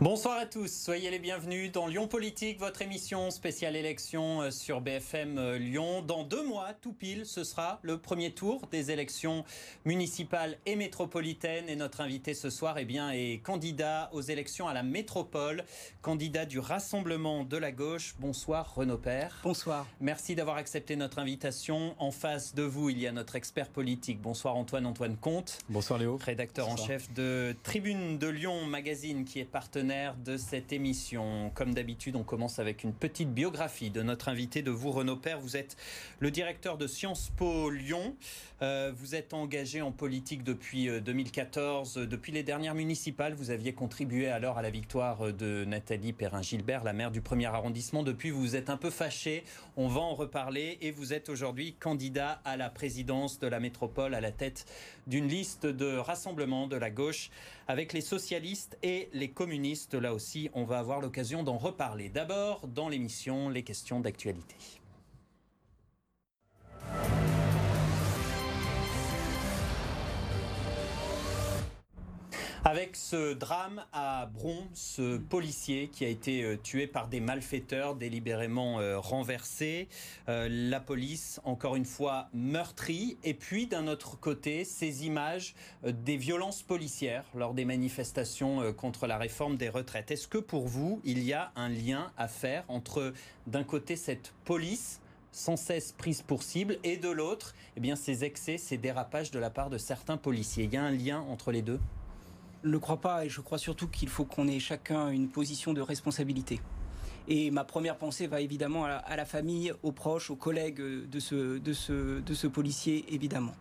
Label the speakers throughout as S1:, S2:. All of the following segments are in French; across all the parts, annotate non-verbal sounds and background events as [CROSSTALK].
S1: Bonsoir à tous, soyez les bienvenus dans Lyon Politique, votre émission spéciale élection euh, sur BFM euh, Lyon. Dans deux mois, tout pile, ce sera le premier tour des élections municipales et métropolitaines. Et notre invité ce soir eh bien, est candidat aux élections à la métropole, candidat du Rassemblement de la gauche. Bonsoir Renaud Père.
S2: Bonsoir.
S1: Merci d'avoir accepté notre invitation. En face de vous, il y a notre expert politique. Bonsoir Antoine Antoine Comte.
S3: Bonsoir Léo.
S1: Rédacteur en chef de Tribune de Lyon Magazine qui est partenaire de cette émission. Comme d'habitude, on commence avec une petite biographie de notre invité, de vous, Renaud Père. Vous êtes le directeur de Sciences Po Lyon. Euh, vous êtes engagé en politique depuis 2014. Euh, depuis les dernières municipales, vous aviez contribué alors à la victoire de Nathalie Perrin-Gilbert, la maire du premier arrondissement. Depuis, vous vous êtes un peu fâché. On va en reparler. Et vous êtes aujourd'hui candidat à la présidence de la métropole à la tête d'une liste de rassemblement de la gauche avec les socialistes et les communistes. Là aussi, on va avoir l'occasion d'en reparler. D'abord, dans l'émission, les questions d'actualité. Avec ce drame à Bron, ce policier qui a été euh, tué par des malfaiteurs délibérément euh, renversés, euh, la police encore une fois meurtrie, et puis d'un autre côté ces images des violences policières lors des manifestations contre la réforme des retraites. Est-ce que pour vous il y a un lien à faire entre d'un côté cette police sans cesse prise pour cible et de l'autre eh bien ces excès, ces dérapages de la part de certains policiers? Il y a un lien entre les deux?
S2: Ne le crois pas et je crois surtout qu'il faut qu'on ait chacun une position de responsabilité. Et ma première pensée va évidemment à la, famille, aux proches, aux collègues de ce, de, ce, de ce policier, évidemment.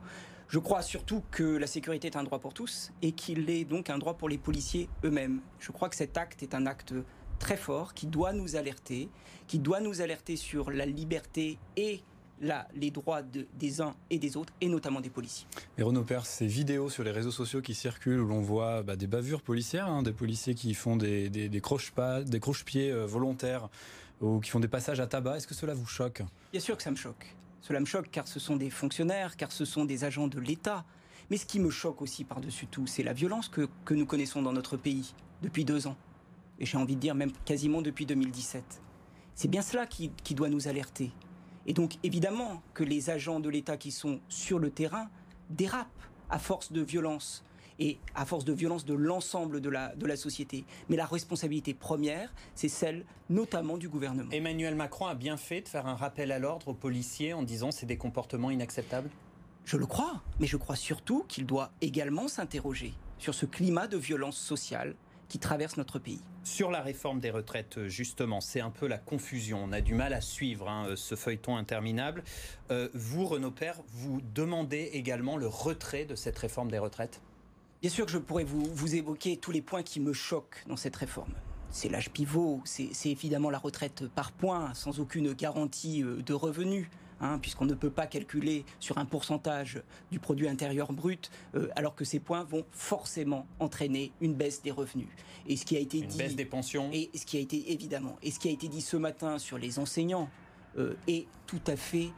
S2: Je crois surtout que la sécurité est un droit pour tous et qu'il est donc un droit pour les policiers eux-mêmes. Je crois que cet acte est un acte très fort qui doit nous alerter, qui doit nous alerter sur la liberté et là les droits des uns et des autres, et notamment des policiers.
S3: Et Renaud Père, ces vidéos sur les réseaux sociaux qui circulent où l'on voit bah, des bavures policières, hein, des policiers qui font des, des, des croche-pieds euh, volontaires ou qui font des passages à tabac, est-ce que cela vous choque?
S2: Bien sûr que ça me choque. Cela me choque car ce sont des fonctionnaires, car ce sont des agents de l'État. Mais ce qui me choque aussi par-dessus tout, c'est la violence que, que nous connaissons dans notre pays depuis deux ans. Et j'ai envie de dire même quasiment depuis 2017. C'est bien cela qui, qui doit nous alerter. Et donc évidemment que les agents de l'État qui sont sur le terrain dérapent à force de violence et à force de violence de l'ensemble de la, de la société. Mais la responsabilité première, c'est celle notamment du gouvernement.
S1: Emmanuel Macron a bien fait de faire un rappel à l'ordre aux policiers en disant c'est des comportements inacceptables?
S2: Je le crois, mais je crois surtout qu'il doit également s'interroger sur ce climat de violence sociale qui traverse notre pays.
S1: Sur la réforme des retraites, justement, c'est un peu la confusion. On a du mal à suivre hein, ce feuilleton interminable. Euh, vous, Renaud Père, vous demandez également le retrait de cette réforme des retraites?
S2: Bien sûr que je pourrais vous, vous évoquer tous les points qui me choquent dans cette réforme. C'est l'âge pivot, c'est évidemment la retraite par points, sans aucune garantie euh, de revenus. Hein, puisqu'on ne peut pas calculer sur un pourcentage du produit intérieur brut, euh, alors que ces points vont forcément entraîner une baisse des revenus.
S1: Et ce qui a été une dit, baisse des pensions.
S2: Et ce qui a été évidemment, et ce qui a été dit ce matin sur les enseignants euh, est tout à fait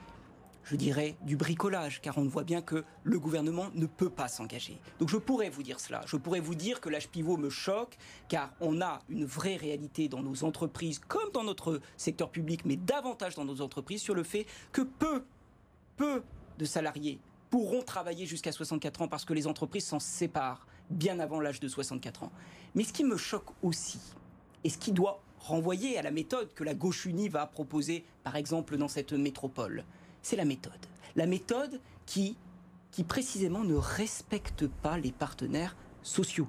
S2: je dirais, du bricolage, car on voit bien que le gouvernement ne peut pas s'engager. Donc je pourrais vous dire cela. Je pourrais vous dire que l'âge pivot me choque, car on a une vraie réalité dans nos entreprises, comme dans notre secteur public, mais davantage dans nos entreprises, sur le fait que peu, peu de salariés pourront travailler jusqu'à 64 ans parce que les entreprises s'en séparent bien avant l'âge de 64 ans. Mais ce qui me choque aussi, et ce qui doit renvoyer à la méthode que la gauche unie va proposer, par exemple, dans cette métropole, c'est la méthode. La méthode qui, qui précisément ne respecte pas les partenaires sociaux.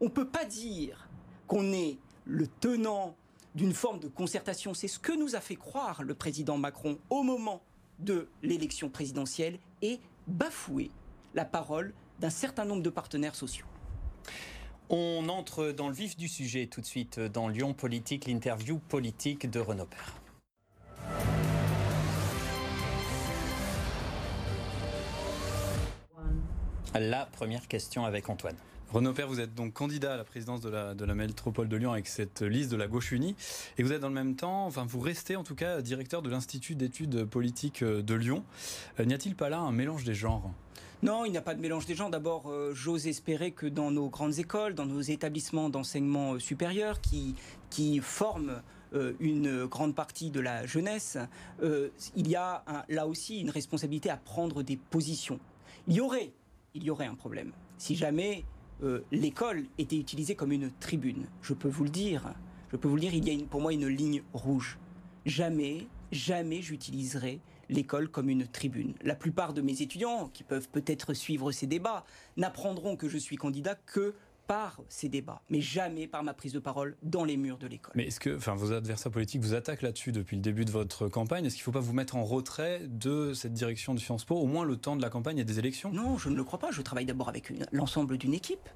S2: On ne peut pas dire qu'on est le tenant d'une forme de concertation. C'est ce que nous a fait croire le président Macron au moment de l'élection présidentielle et bafouer la parole d'un certain nombre de partenaires sociaux.
S1: On entre dans le vif du sujet tout de suite dans Lyon Politique, l'interview politique de Renaud Père. La première question avec Antoine.
S3: Renaud Père, vous êtes donc candidat à la présidence de la, de la métropole de Lyon avec cette liste de la gauche unie. Et vous êtes dans le même temps, enfin vous restez en tout cas directeur de l'Institut d'études politiques de Lyon. Euh, n'y a-t-il pas là un mélange des genres?
S2: Non, il n'y a pas de mélange des gens. D'abord, euh, j'ose espérer que dans nos grandes écoles, dans nos établissements d'enseignement euh, supérieur qui, qui forment euh, une grande partie de la jeunesse, il y a là aussi une responsabilité à prendre des positions. Il y aurait, il y aurait un problème si jamais l'école était utilisée comme une tribune. Je peux vous le dire. Je peux vous le dire. Il y a pour moi une ligne rouge. Jamais, jamais j'utiliserai l'école comme une tribune. La plupart de mes étudiants, qui peuvent peut-être suivre ces débats, n'apprendront que je suis candidat que par ces débats, mais jamais par ma prise de parole dans les murs de l'école.
S3: Mais est-ce que enfin, vos adversaires politiques vous attaquent là-dessus depuis le début de votre campagne? Est-ce qu'il ne faut pas vous mettre en retrait de cette direction de Sciences Po, au moins le temps de la campagne et des élections?
S2: Non, je ne le crois pas. Je travaille d'abord avec l'ensemble d'une équipe.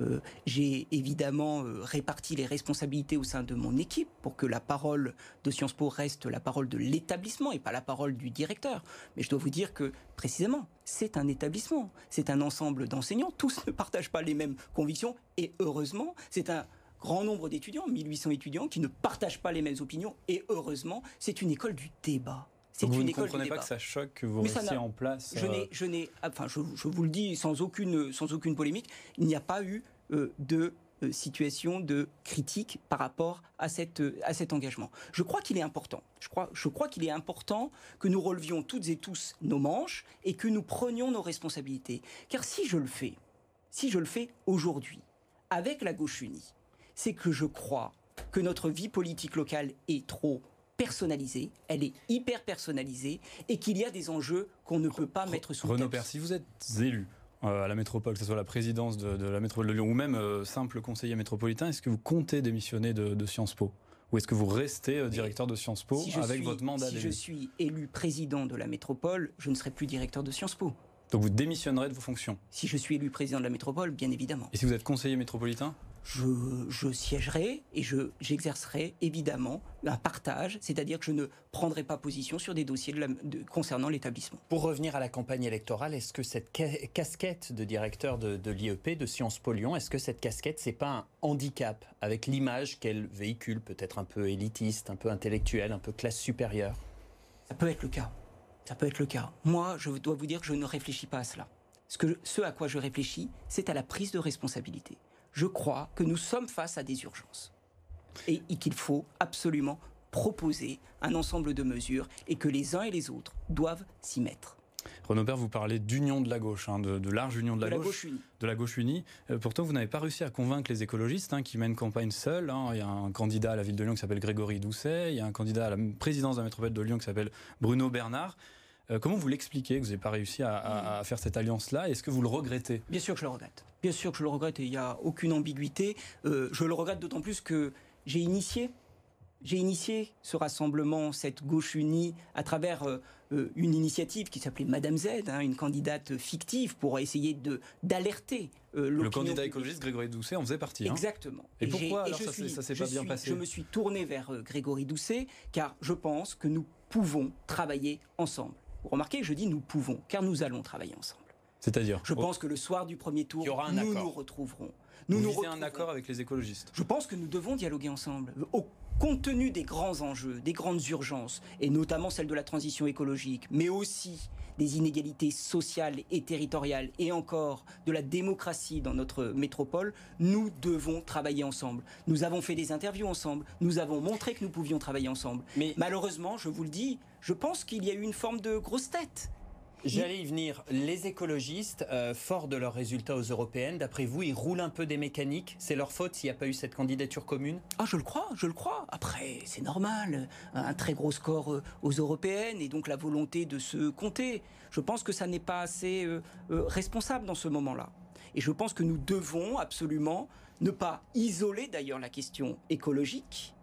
S2: Euh, j'ai évidemment euh, réparti les responsabilités au sein de mon équipe pour que la parole de Sciences Po reste la parole de l'établissement et pas la parole du directeur. Mais je dois vous dire que précisément, c'est un établissement, c'est un ensemble d'enseignants, tous ne partagent pas les mêmes convictions et heureusement, c'est un grand nombre d'étudiants, 1800 étudiants, qui ne partagent pas les mêmes opinions et heureusement, c'est une école du débat.
S3: Donc vous ne comprenez pas que ça choque que vous restiez en place
S2: Je n'ai, euh, je n'ai, enfin, je, vous le dis sans aucune, sans aucune polémique, il n'y a pas eu euh, de euh, situation de critique par rapport à, cette, à cet engagement. Je crois qu'il est important. Je crois, je crois qu'il est important que nous relevions toutes et tous nos manches et que nous prenions nos responsabilités. Car si je le fais, si je le fais aujourd'hui, avec la gauche unie, c'est que je crois que notre vie politique locale est trop personnalisée, elle est hyper personnalisée et qu'il y a des enjeux qu'on ne peut pas mettre sous
S3: Renaud Père, si vous êtes élu euh, à la métropole, que ce soit la présidence de, la métropole de Lyon ou même euh, simple conseiller métropolitain, est-ce que vous comptez démissionner de, Sciences Po? Ou est-ce que vous restez euh, directeur de Sciences Po avec votre mandat
S2: Si je suis élu président de la métropole, je ne serai plus directeur de Sciences Po.
S3: Donc vous démissionnerez de vos fonctions?
S2: Si je suis élu président de la métropole, bien évidemment.
S3: Et si vous êtes conseiller métropolitain?
S2: Je, siégerai et j'exercerai évidemment un partage, c'est-à-dire que je ne prendrai pas position sur des dossiers concernant l'établissement.
S1: Pour revenir à la campagne électorale, est-ce que cette casquette de directeur de, l'IEP, de Sciences Po Lyon, est-ce que cette casquette, c'est pas un handicap avec l'image qu'elle véhicule, peut-être un peu élitiste, un peu intellectuelle, un peu classe supérieure?
S2: Ça peut être le cas. Ça peut être le cas. Moi, je dois vous dire que je ne réfléchis pas à cela. Ce, que, ce à quoi je réfléchis, c'est à la prise de responsabilité je crois que nous sommes face à des urgences et, qu'il faut absolument proposer un ensemble de mesures et que les uns et les autres doivent s'y mettre.
S3: Renaud Père, vous parlez d'union de la gauche, hein, de, large union de la, gauche, de la gauche unie. Euh, pourtant, vous n'avez pas réussi à convaincre les écologistes hein, qui mènent campagne seuls. Hein. Il y a un candidat à la ville de Lyon qui s'appelle Grégory Doucet. Il y a un candidat à la présidence de la métropole de Lyon qui s'appelle Bruno Bernard. Euh, comment vous l'expliquez que vous n'avez pas réussi à, faire cette alliance-là? Est-ce que vous le regrettez?
S2: Bien sûr que je le regrette. Bien sûr que je le regrette et il n'y a aucune ambiguïté. Euh, je le regrette d'autant plus que j'ai initié j'ai initié ce rassemblement, cette gauche unie, à travers euh, une initiative qui s'appelait Madame Z, hein, une candidate fictive pour essayer de d'alerter
S3: Le candidat écologiste Grégory Doucet en faisait partie.
S2: Hein. Exactement.
S3: Et, pourquoi? alors ça, ne s'est pas bien passé
S2: Je me suis tourné vers Grégory Doucet car je pense que nous pouvons travailler ensemble. Vous remarquez, je dis nous pouvons, car nous allons travailler ensemble.
S3: C'est-à-dire
S2: Je pense que le soir du premier tour, nous nous retrouverons.
S3: Nous Vous nous un accord avec les écologistes
S2: Je pense que nous devons dialoguer ensemble. Au compte tenu des grands enjeux, des grandes urgences, et notamment celle de la transition écologique, mais aussi des inégalités sociales et territoriales, et encore de la démocratie dans notre métropole, nous devons travailler ensemble. Nous avons fait des interviews ensemble, nous avons montré que nous pouvions travailler ensemble. Mais malheureusement, je vous le dis, je pense qu'il y a eu une forme de grosse tête.
S1: J'allais y venir. Les écologistes, euh, forts de leurs résultats aux européennes, d'après vous, ils roulent un peu des mécaniques? C'est leur faute s'il n'y a pas eu cette candidature commune?
S2: Ah, je le crois, je le crois. Après, c'est normal. Un très gros score euh, aux européennes et donc la volonté de se compter. Je pense que ça n'est pas assez euh, responsable dans ce moment-là. Et je pense que nous devons absolument ne pas isoler d'ailleurs la question écologique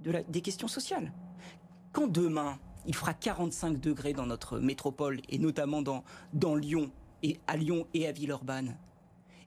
S2: de des questions sociales. Quand demain, il fera 45 degrés dans notre métropole et notamment dans, dans Lyon et à Lyon et à Villeurbanne.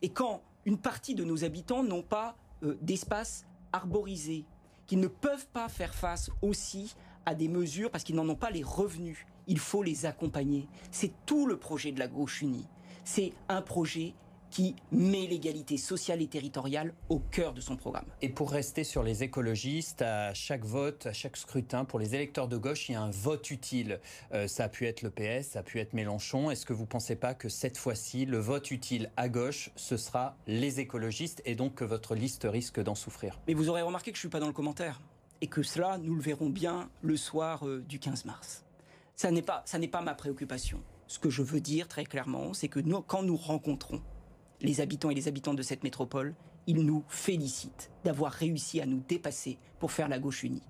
S2: Et quand une partie de nos habitants n'ont pas euh, d'espace arborisé, qu'ils ne peuvent pas faire face aussi à des mesures parce qu'ils n'en ont pas les revenus, il faut les accompagner. C'est tout le projet de la gauche unie. C'est un projet qui met l'égalité sociale et territoriale au cœur de son programme.
S1: Et pour rester sur les écologistes, à chaque vote, à chaque scrutin, pour les électeurs de gauche, il y a un vote utile. Euh, ça a pu être le PS, ça a pu être Mélenchon. Est-ce que vous ne pensez pas que cette fois-ci, le vote utile à gauche, ce sera les écologistes et donc que votre liste risque d'en souffrir?
S2: Mais vous aurez remarqué que je ne suis pas dans le commentaire et que cela, nous le verrons bien le soir euh, du 15 mars. Ça n'est pas, ça pas ma préoccupation. Ce que je veux dire très clairement, c'est que nous, quand nous rencontrons les habitants et les habitantes de cette métropole, ils nous félicitent d'avoir réussi à nous dépasser pour faire la gauche unie.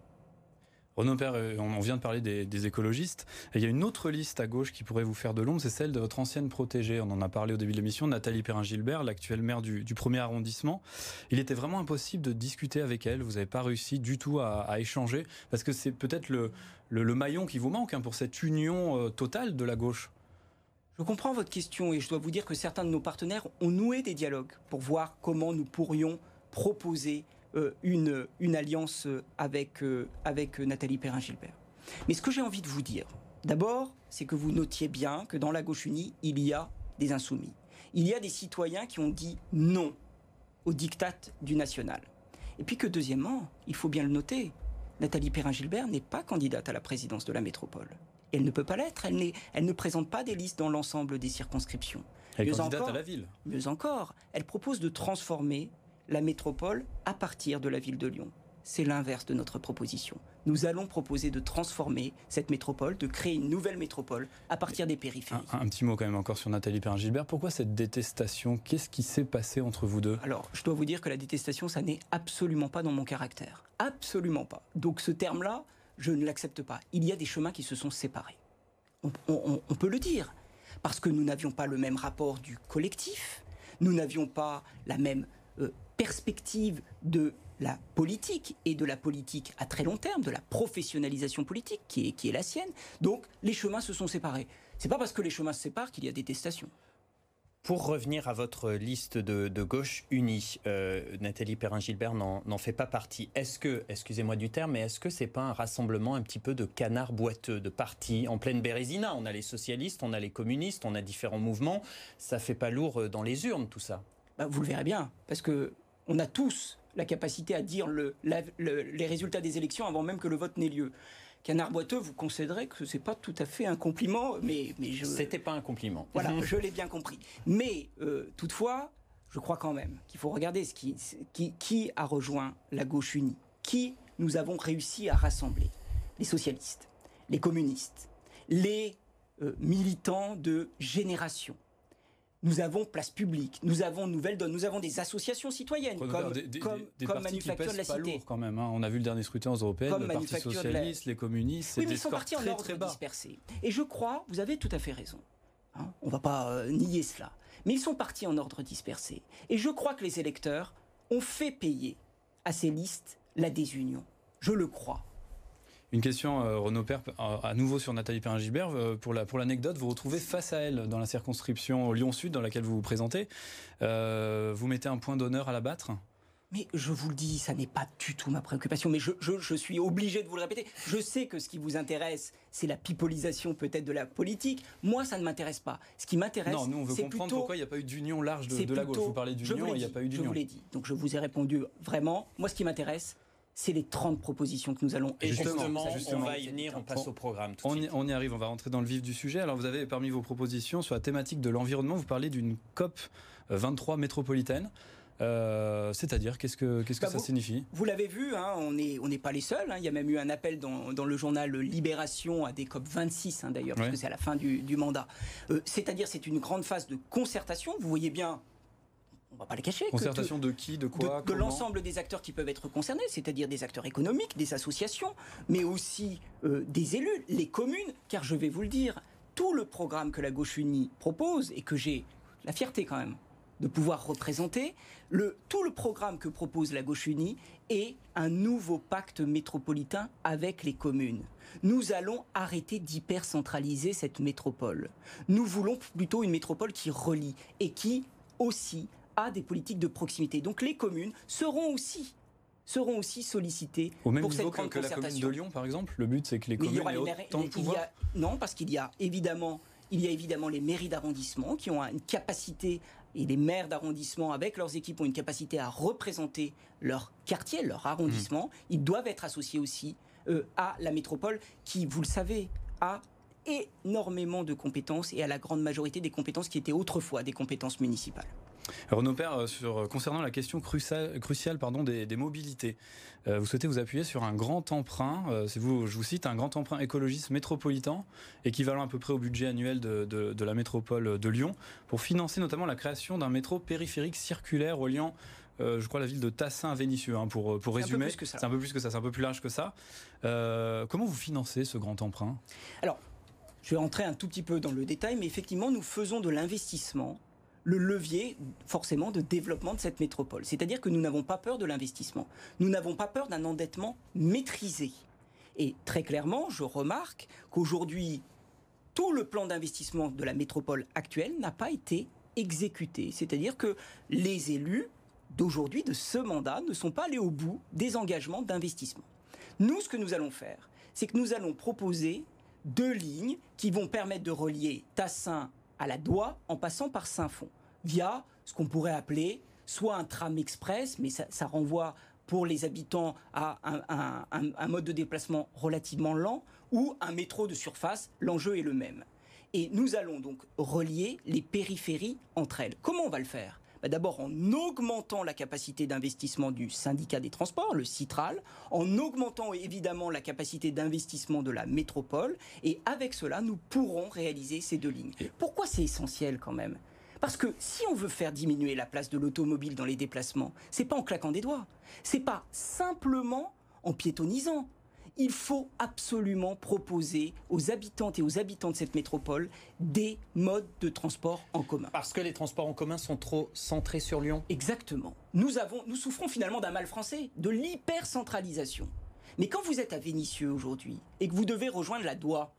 S3: Renaud Père, euh, on vient de parler des, écologistes. il y a une autre liste à gauche qui pourrait vous faire de l'ombre, c'est celle de votre ancienne protégée. On en a parlé au début de l'émission, Nathalie Perrin-Gilbert, l'actuelle maire du, premier arrondissement. Il était vraiment impossible de discuter avec elle. Vous n'avez pas réussi du tout à, échanger, parce que c'est peut-être le, maillon qui vous manque hein, pour cette union euh, totale de la gauche.
S2: Je comprends votre question et je dois vous dire que certains de nos partenaires ont noué des dialogues pour voir comment nous pourrions proposer euh, une, alliance avec, euh, avec Nathalie Perrin-Gilbert. Mais ce que j'ai envie de vous dire, d'abord, c'est que vous notiez bien que dans la gauche unie, il y a des insoumis. Il y a des citoyens qui ont dit non au diktat du national. Et puis que deuxièmement, il faut bien le noter, Nathalie Perrin-Gilbert n'est pas candidate à la présidence de la métropole elle ne peut pas l'être. Elle, elle, ne présente pas des listes dans l'ensemble des circonscriptions.
S3: Elle est candidate à la ville.
S2: Mieux encore, elle propose de transformer la métropole à partir de la ville de Lyon. C'est l'inverse de notre proposition. Nous allons proposer de transformer cette métropole, de créer une nouvelle métropole à partir des périphéries.
S3: Un, petit mot quand même encore sur Nathalie Perrin-Gilbert. Pourquoi cette détestation? Qu'est-ce qui s'est passé entre vous deux?
S2: Alors, je dois vous dire que la détestation, ça n'est absolument pas dans mon caractère. Absolument pas. Donc ce terme-là, je ne l'accepte pas. Il y a des chemins qui se sont séparés. On, peut le dire. Parce que nous n'avions pas le même rapport du collectif, nous n'avions pas la même euh, perspective de la politique et de la politique à très long terme, de la professionnalisation politique qui est, qui est la sienne. Donc les chemins se sont séparés. C'est pas parce que les chemins se séparent qu'il y a détestation.
S1: Pour revenir à votre liste de, gauche unie, euh, Nathalie Perrin-Gilbert n'en fait pas partie. Est-ce que, excusez-moi du terme, mais est-ce que c'est pas un rassemblement un petit peu de canards boiteux, de partis en pleine bérésina? On a les socialistes, on a les communistes, on a différents mouvements. Ça fait pas lourd euh, dans les urnes, tout ça
S2: bah, Vous le verrez bien, parce que on a tous la capacité à dire les résultats des élections avant même que le vote n'ait lieu. Canard boiteux, vous concéderez que c'est pas tout à fait un compliment, mais, mais je.
S1: C'était pas un compliment.
S2: Voilà, [LAUGHS] je l'ai bien compris. Mais euh, toutefois, je crois quand même qu'il faut regarder ce qui, qui, qui a rejoint la gauche unie, qui nous avons réussi à rassembler. Les socialistes, les communistes, les euh, militants de génération, nous avons Place Publique, nous avons Nouvelle Donne, nous avons des associations citoyennes comme,
S3: des, comme, Manufacture de la Cité. quand même, hein. On a vu le dernier scrutin aux européennes, le Parti Socialiste, les communistes,
S2: oui, mais ils sont partis en ordre dispersé. Et je crois, vous avez tout à fait raison. Hein. on ne va pas euh, nier cela. Mais ils sont partis en ordre dispersé. Et je crois que les électeurs ont fait payer à ces listes la désunion. Je le crois.
S3: Une question, euh, Renaud Père, à nouveau sur Nathalie Perrin-Gilbert. Euh, pour l'anecdote, vous vous retrouvez face à elle dans la circonscription Lyon-Sud dans laquelle vous vous présentez. Euh, vous mettez un point d'honneur à la battre
S2: mais je vous le dis, ça n'est pas du tout ma préoccupation, mais je, suis obligé de vous le répéter. Je sais que ce qui vous intéresse, c'est la pipolisation peut-être de la politique. Moi, ça ne m'intéresse pas. Ce qui m'intéresse,
S3: Non, nous, on veut comprendre pourquoi il n'y a pas eu d'union large de, la gauche. Vous parlez d'union il n'y a pas eu d'union.
S2: Je vous l'ai dit. Donc, je vous ai répondu vraiment. Moi, ce qui m'intéresse, c'est les 30 propositions que nous allons
S1: et justement, on va y venir, on passe au programme.
S3: on, y, arrive, on va rentrer dans le vif du sujet. Alors vous avez parmi vos propositions sur la thématique de l'environnement, vous parlez d'une COP 23 métropolitaine. Euh, c'est-à-dire, qu'est-ce que, qu'est-ce que bah, ça signifie?
S2: Vous l'avez vu, hein, on n'est on pas les seuls. Hein. il y a même eu un appel dans, le journal Libération à des COP 26, hein, d'ailleurs, parce que c'est à la fin du, mandat. Euh, c'est-à-dire, c'est une grande phase de concertation. Vous voyez bien, on va pas le cacher.
S3: Concertation de, qui, de quoi
S2: De, l'ensemble des acteurs qui peuvent être concernés, c'est-à-dire des acteurs économiques, des associations, mais aussi euh, des élus, les communes, car je vais vous le dire, tout le programme que la gauche unie propose et que j'ai la fierté quand même de pouvoir représenter, le, tout le programme que propose la gauche unie est un nouveau pacte métropolitain avec les communes. Nous allons arrêter d'hypercentraliser cette métropole. Nous voulons plutôt une métropole qui relie et qui aussi à des politiques de proximité. Donc les communes seront aussi seront aussi sollicitées
S3: Au même pour niveau cette que, la commune de Lyon, par exemple. Le but, c'est que les communes aient autant de pouvoir.
S2: non, parce qu'il y a évidemment, il y a évidemment les mairies d'arrondissement qui ont une capacité et les maires d'arrondissement avec leurs équipes ont une capacité à représenter leur quartier, leur arrondissement, mmh. ils doivent être associés aussi euh, à la métropole qui, vous le savez, a énormément de compétences et à la grande majorité des compétences qui étaient autrefois des compétences municipales.
S3: Renaud Père, euh, sur, euh, concernant la question cruciale, cruciale pardon, des, mobilités, euh, vous souhaitez vous appuyer sur un grand emprunt, vous, je vous cite, un grand emprunt écologiste métropolitain, équivalent à peu près au budget annuel de, la métropole de Lyon, pour financer notamment la création d'un métro périphérique circulaire reliant je crois, la ville de Tassin à Vénissieux, hein, pour, pour résumer. C'est un peu plus que ça, c'est un peu plus large que ça. comment vous financez ce grand emprunt?
S2: Alors, je vais rentrer un tout petit peu dans le détail, mais effectivement, nous faisons de l'investissement le levier forcément de développement de cette métropole. C'est-à-dire que nous n'avons pas peur de l'investissement. Nous n'avons pas peur d'un endettement maîtrisé. Et très clairement, je remarque qu'aujourd'hui, tout le plan d'investissement de la métropole actuelle n'a pas été exécuté. C'est-à-dire que les élus d'aujourd'hui, de ce mandat, ne sont pas allés au bout des engagements d'investissement. Nous, ce que nous allons faire, c'est que nous allons proposer deux lignes qui vont permettre de relier Tassin à la Doigt en passant par Saint-Fond, via ce qu'on pourrait appeler soit un tram express, mais ça, renvoie pour les habitants à un, mode de déplacement relativement lent, ou un métro de surface, l'enjeu est le même. Et nous allons donc relier les périphéries entre elles. Comment on va le faire? Bah, d'abord en augmentant la capacité d'investissement du syndicat des transports, le Citral, en augmentant évidemment la capacité d'investissement de la métropole, et avec cela, nous pourrons réaliser ces deux lignes. Pourquoi c'est essentiel quand même? Parce que si on veut faire diminuer la place de l'automobile dans les déplacements, c'est pas en claquant des doigts, c'est pas simplement en piétonisant, il faut absolument proposer aux habitantes et aux habitants de cette métropole des modes de transport en commun.
S1: Parce que les transports en commun sont trop centrés sur Lyon
S2: Exactement. Nous, avons, nous souffrons finalement d'un mal français, de l'hypercentralisation. Mais quand vous êtes à Vénissieux aujourd'hui et que vous devez rejoindre la Doigt,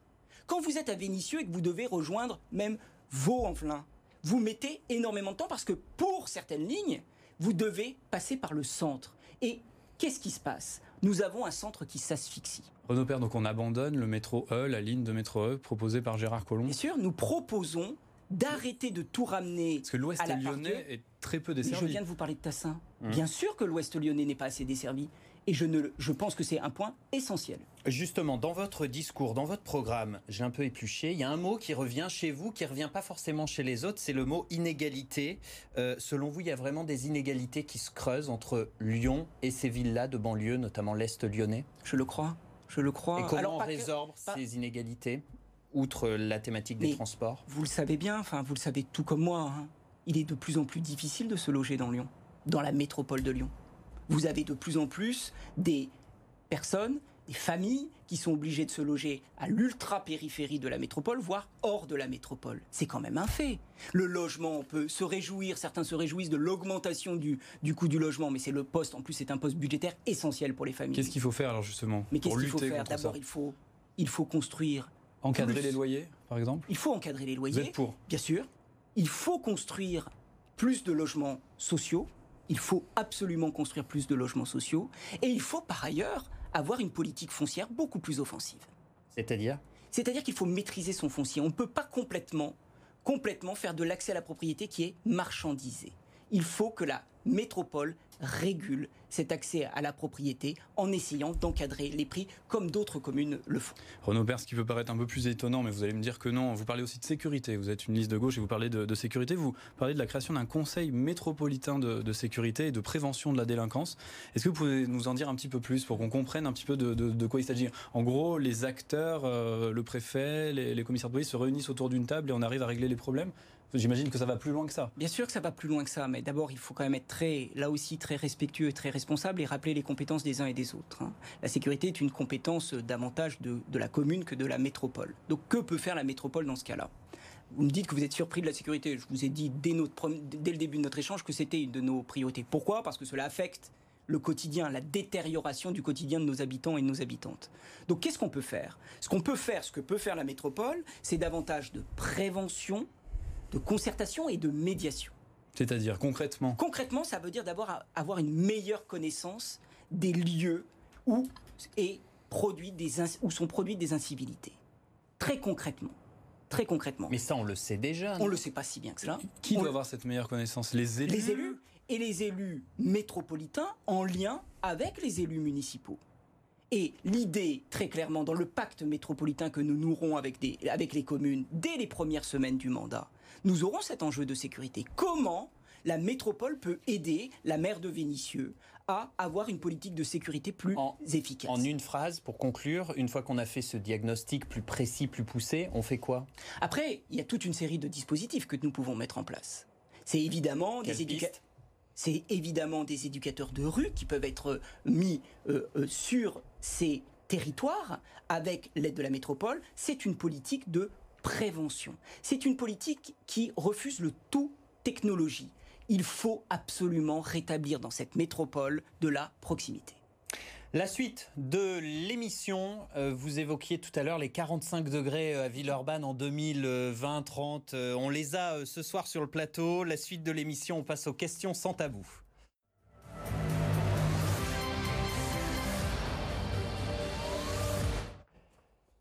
S2: quand vous êtes à Vénissieux et que vous devez rejoindre même Vaux-en-Velin, vous mettez énormément de temps parce que pour certaines lignes, vous devez passer par le centre. Et qu'est-ce qui se passe? Nous avons un centre qui s'asphyxie.
S3: Renaud Père, donc on abandonne le métro E, la ligne de métro E proposée par Gérard Collomb
S2: Bien sûr, nous proposons d'arrêter de tout ramener.
S3: Parce que l'Ouest lyonnais est très peu desservi.
S2: je viens de vous parler de Tassin. Mmh. Bien sûr que l'Ouest lyonnais n'est pas assez desservi. Et je, ne, je pense que c'est un point essentiel.
S1: Justement, dans votre discours, dans votre programme, j'ai un peu épluché, il y a un mot qui revient chez vous, qui ne revient pas forcément chez les autres, c'est le mot inégalité. Euh, selon vous, il y a vraiment des inégalités qui se creusent entre Lyon et ces villes-là de banlieue, notamment l'Est lyonnais?
S2: Je le crois. Je le crois.
S1: Et comment on résorbe ces inégalités, outre la thématique des transports?
S2: Vous le savez bien, enfin, vous le savez tout comme moi, hein. il est de plus en plus difficile de se loger dans Lyon, dans la métropole de Lyon vous avez de plus en plus des personnes, des familles qui sont obligées de se loger à l'ultra-périphérie de la métropole, voire hors de la métropole. C'est quand même un fait. Le logement, on peut se réjouir, certains se réjouissent de l'augmentation du, du coût du logement, mais c'est le poste, en plus c'est un poste budgétaire essentiel pour les familles.
S3: Qu'est-ce qu'il faut faire alors justement
S2: Mais qu'est-ce qu'il faut faire D'abord, il faut, il faut construire.
S3: Encadrer les loyers, par exemple?
S2: Il faut encadrer les loyers.
S3: Vous êtes pour
S2: Bien sûr. Il faut construire plus de logements sociaux il faut absolument construire plus de logements sociaux et il faut par ailleurs avoir une politique foncière beaucoup plus offensive.
S1: C'est-à-dire?
S2: C'est-à-dire qu'il faut maîtriser son foncier. On ne peut pas complètement, complètement faire de l'accès à la propriété qui est marchandisé. Il faut que la métropole régule cet accès à la propriété en essayant d'encadrer les prix comme d'autres communes le font.
S3: Renaud Père, ce qui peut paraître un peu plus étonnant, mais vous allez me dire que non, vous parlez aussi de sécurité. Vous êtes une liste de gauche et vous parlez de, sécurité. Vous parlez de la création d'un conseil métropolitain de, sécurité et de prévention de la délinquance. Est-ce que vous pouvez nous en dire un petit peu plus pour qu'on comprenne un petit peu de, quoi il s'agit? En gros, les acteurs, euh, le préfet, les, les commissaires de police se réunissent autour d'une table et on arrive à régler les problèmes J'imagine que ça va plus loin que ça.
S2: Bien sûr que ça va plus loin que ça, mais d'abord il faut quand même être très, là aussi très respectueux et très responsable et rappeler les compétences des uns et des autres. Hein. La sécurité est une compétence davantage de, la commune que de la métropole. Donc que peut faire la métropole dans ce cas-là? Vous me dites que vous êtes surpris de la sécurité. Je vous ai dit dès, dès le début de notre échange que c'était une de nos priorités. Pourquoi? Parce que cela affecte le quotidien, la détérioration du quotidien de nos habitants et de nos habitantes. Donc qu'est-ce qu'on peut faire? Ce qu'on peut faire, ce que peut faire la métropole, c'est davantage de prévention de concertation et de médiation.
S3: C'est-à-dire concrètement
S2: Concrètement, ça veut dire d'abord avoir une meilleure connaissance des lieux où, est produit des, où sont produites des incivilités. Très concrètement. très concrètement.
S1: Mais ça, on le sait déjà.
S2: On ne le sait pas si bien que cela.
S3: Qui doit avoir cette meilleure connaissance? Les élus
S2: Les élus et les élus métropolitains en lien avec les élus municipaux. Et l'idée, très clairement, dans le pacte métropolitain que nous nourrons avec, des, avec les communes dès les premières semaines du mandat, nous aurons cet enjeu de sécurité. Comment la métropole peut aider la maire de Vénissieux à avoir une politique de sécurité plus efficace.
S1: En une phrase, pour conclure, une fois qu'on a fait ce diagnostic plus précis, plus poussé, on fait quoi?
S2: Après, il y a toute une série de dispositifs que nous pouvons mettre en place. C'est évidemment des éducateurs. C'est évidemment des éducateurs de rue qui peuvent être mis euh, euh, sur ces territoires avec l'aide de la métropole. C'est une politique de prévention. C'est une politique qui refuse le tout technologie il faut absolument rétablir dans cette métropole de la proximité.
S1: La suite de l'émission, euh, vous évoquiez tout à l'heure les 45 degrés euh, à Villeurbanne en 2020-30. Euh, on les a ce soir sur le plateau. La suite de l'émission, on passe aux questions sans tabou.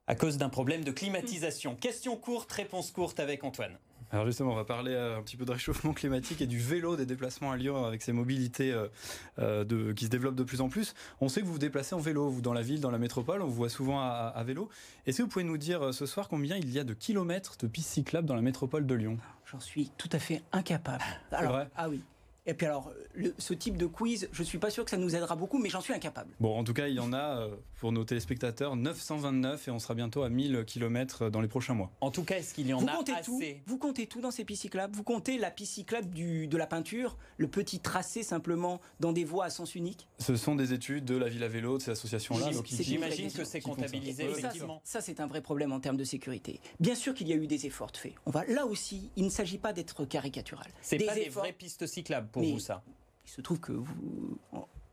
S1: À cause d'un problème de climatisation. Question courte, réponse courte avec Antoine.
S3: Alors justement, on va parler euh, un petit peu de réchauffement [LAUGHS] climatique et du vélo, des déplacements à Lyon avec ces mobilités euh, euh, qui se développent de plus en plus. On sait que vous vous déplacez en vélo, vous dans la ville, dans la métropole, on vous voit souvent à, vélo. Est-ce que vous pouvez nous dire ce soir combien il y a de kilomètres de pistes cyclables dans la métropole de Lyon?
S2: J'en suis tout à fait incapable. Alors, ah oui. Et puis alors, ce type de quiz, je suis pas sûr que ça nous aidera beaucoup, mais j'en suis incapable.
S3: Bon, en tout cas, il y en a euh, pour nos téléspectateurs 929 et on sera bientôt à 1000 km dans les prochains mois.
S1: En tout cas, est-ce qu'il y en a assez
S2: Vous comptez tout dans ces pistes cyclables Vous comptez la piste cyclable du, de la peinture, le petit tracé simplement dans des voies à sens unique
S3: Ce sont des études de la Ville à vélo, de ces associations-là.
S1: J'imagine que c'est comptabilisé, effectivement.
S2: Ça, ça c'est un vrai problème en termes de sécurité. Bien sûr qu'il y a eu des efforts de fait. On va là aussi, il ne s'agit pas d'être caricatural.
S1: C'est pas des vraies pistes cyclables pour vous, ça
S2: il se trouve que vous,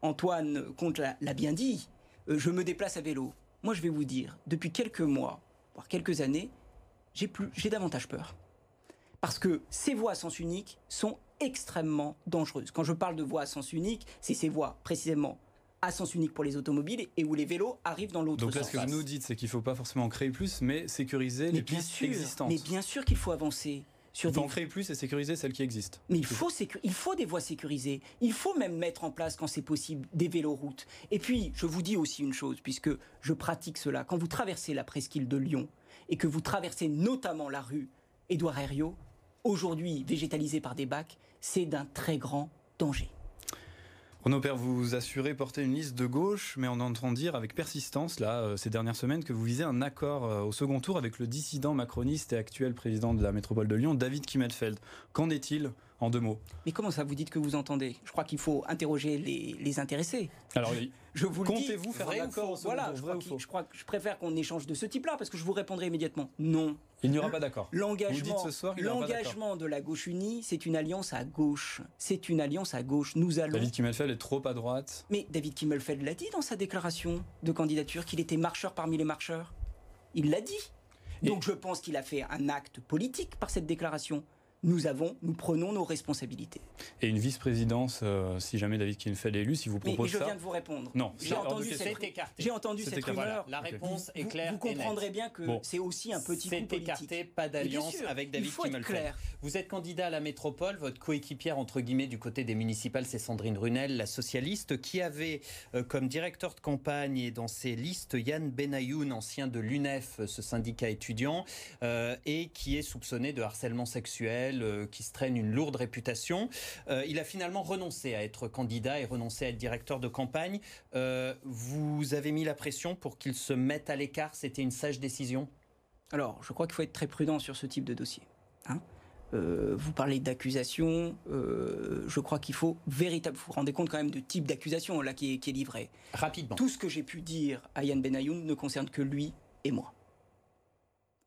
S2: Antoine Comte l'a bien dit, euh, je me déplace à vélo. Moi, je vais vous dire, depuis quelques mois, voire quelques années, j'ai plus, j'ai davantage peur. Parce que ces voies à sens unique sont extrêmement dangereuses. Quand je parle de voies à sens unique, c'est ces voies précisément à sens unique pour les automobiles et où les vélos arrivent dans l'autre
S3: sens.
S2: Donc
S3: là, ce que vous nous dites, c'est qu'il ne faut pas forcément créer plus, mais sécuriser les pistes existantes.
S2: Mais bien sûr qu'il faut avancer.
S3: Sur il faut en créer plus et sécuriser celles qui existent.
S2: Mais il faut, il faut des voies sécurisées. Il faut même mettre en place, quand c'est possible, des véloroutes. Et puis, je vous dis aussi une chose, puisque je pratique cela. Quand vous traversez la presqu'île de Lyon et que vous traversez notamment la rue Édouard Herriot, aujourd'hui végétalisée par des bacs, c'est d'un très grand danger.
S3: Renaud Père, vous assurez porter une liste de gauche, mais on entend dire avec persistance, là, euh, ces dernières semaines, que vous visez un accord euh, au second tour avec le dissident macroniste et actuel président de la métropole de Lyon, David Kimmelfeld. Qu'en est-il en deux mots?
S2: Mais comment ça vous dites que vous entendez? Je crois qu'il faut interroger les, intéressés.
S3: Alors, [LAUGHS] je vous comptez-vous faire un accord
S2: Voilà, je, crois je, je préfère qu'on échange de ce type-là parce que je vous répondrai immédiatement non.
S3: Il n'y aura pas d'accord.
S2: L'engagement, l'engagement de la gauche unie, c'est une alliance à gauche. C'est une alliance à gauche. Nous allons.
S3: David Kimmelfeld est trop à droite.
S2: Mais David Kimmelfeld l'a dit dans sa déclaration de candidature qu'il était marcheur parmi les marcheurs. Il l'a dit. Donc je pense qu'il a fait un acte politique par cette déclaration nous avons, nous prenons nos responsabilités.
S3: Et une vice-présidence, euh, si jamais David Kienfeld est élu, si vous proposez
S2: mais, mais je viens de vous répondre.
S3: Non,
S2: j'ai entendu, cette, j'ai entendu cette rumeur.
S1: La réponse est claire.
S2: Vous, comprendrez bien que c'est aussi un petit coup politique.
S1: écarté, pas d'alliance avec David Kimmelfeld. Vous êtes candidat à la métropole, votre coéquipière entre guillemets du côté des municipales, c'est Sandrine Runel, la socialiste, qui avait euh, comme directeur de campagne et dans ses listes Yann Benayoun, ancien de l'UNEF, ce syndicat étudiant, euh, et qui est soupçonné de harcèlement sexuel euh, qui se traîne une lourde réputation. Euh, il a finalement renoncé à être candidat et renoncé à être directeur de campagne. Euh, vous avez mis la pression pour qu'il se mette à l'écart. C'était une sage décision?
S2: Alors, je crois qu'il faut être très prudent sur ce type de dossier. Hein. vous parlez d'accusation, je crois qu'il faut véritablement. Vous vous rendez compte quand même du type d'accusation là qui est, qui est livré.
S1: Rapidement.
S2: Tout ce que j'ai pu dire à Yann Benayoun ne concerne que lui et moi.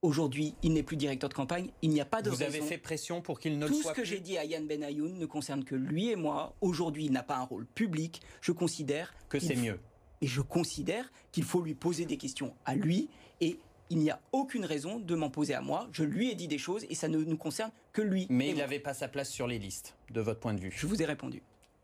S2: Aujourd'hui, il n'est plus directeur de campagne. Il n'y a pas de
S1: Vous avez fait pression pour qu'il ne
S2: le
S1: soit.
S2: Tout ce que j'ai dit à Yann Benayoun ne concerne que lui et moi. Aujourd'hui, il n'a pas un rôle public. Je considère
S1: que c'est mieux.
S2: Et je considère qu'il faut lui poser des questions à lui. Et il n'y a aucune raison de m'en poser à moi. Je lui ai dit des choses et ça ne nous concerne que lui.
S1: Mais il n'avait pas sa place sur les listes, de votre point de vue.
S2: Je vous ai répondu.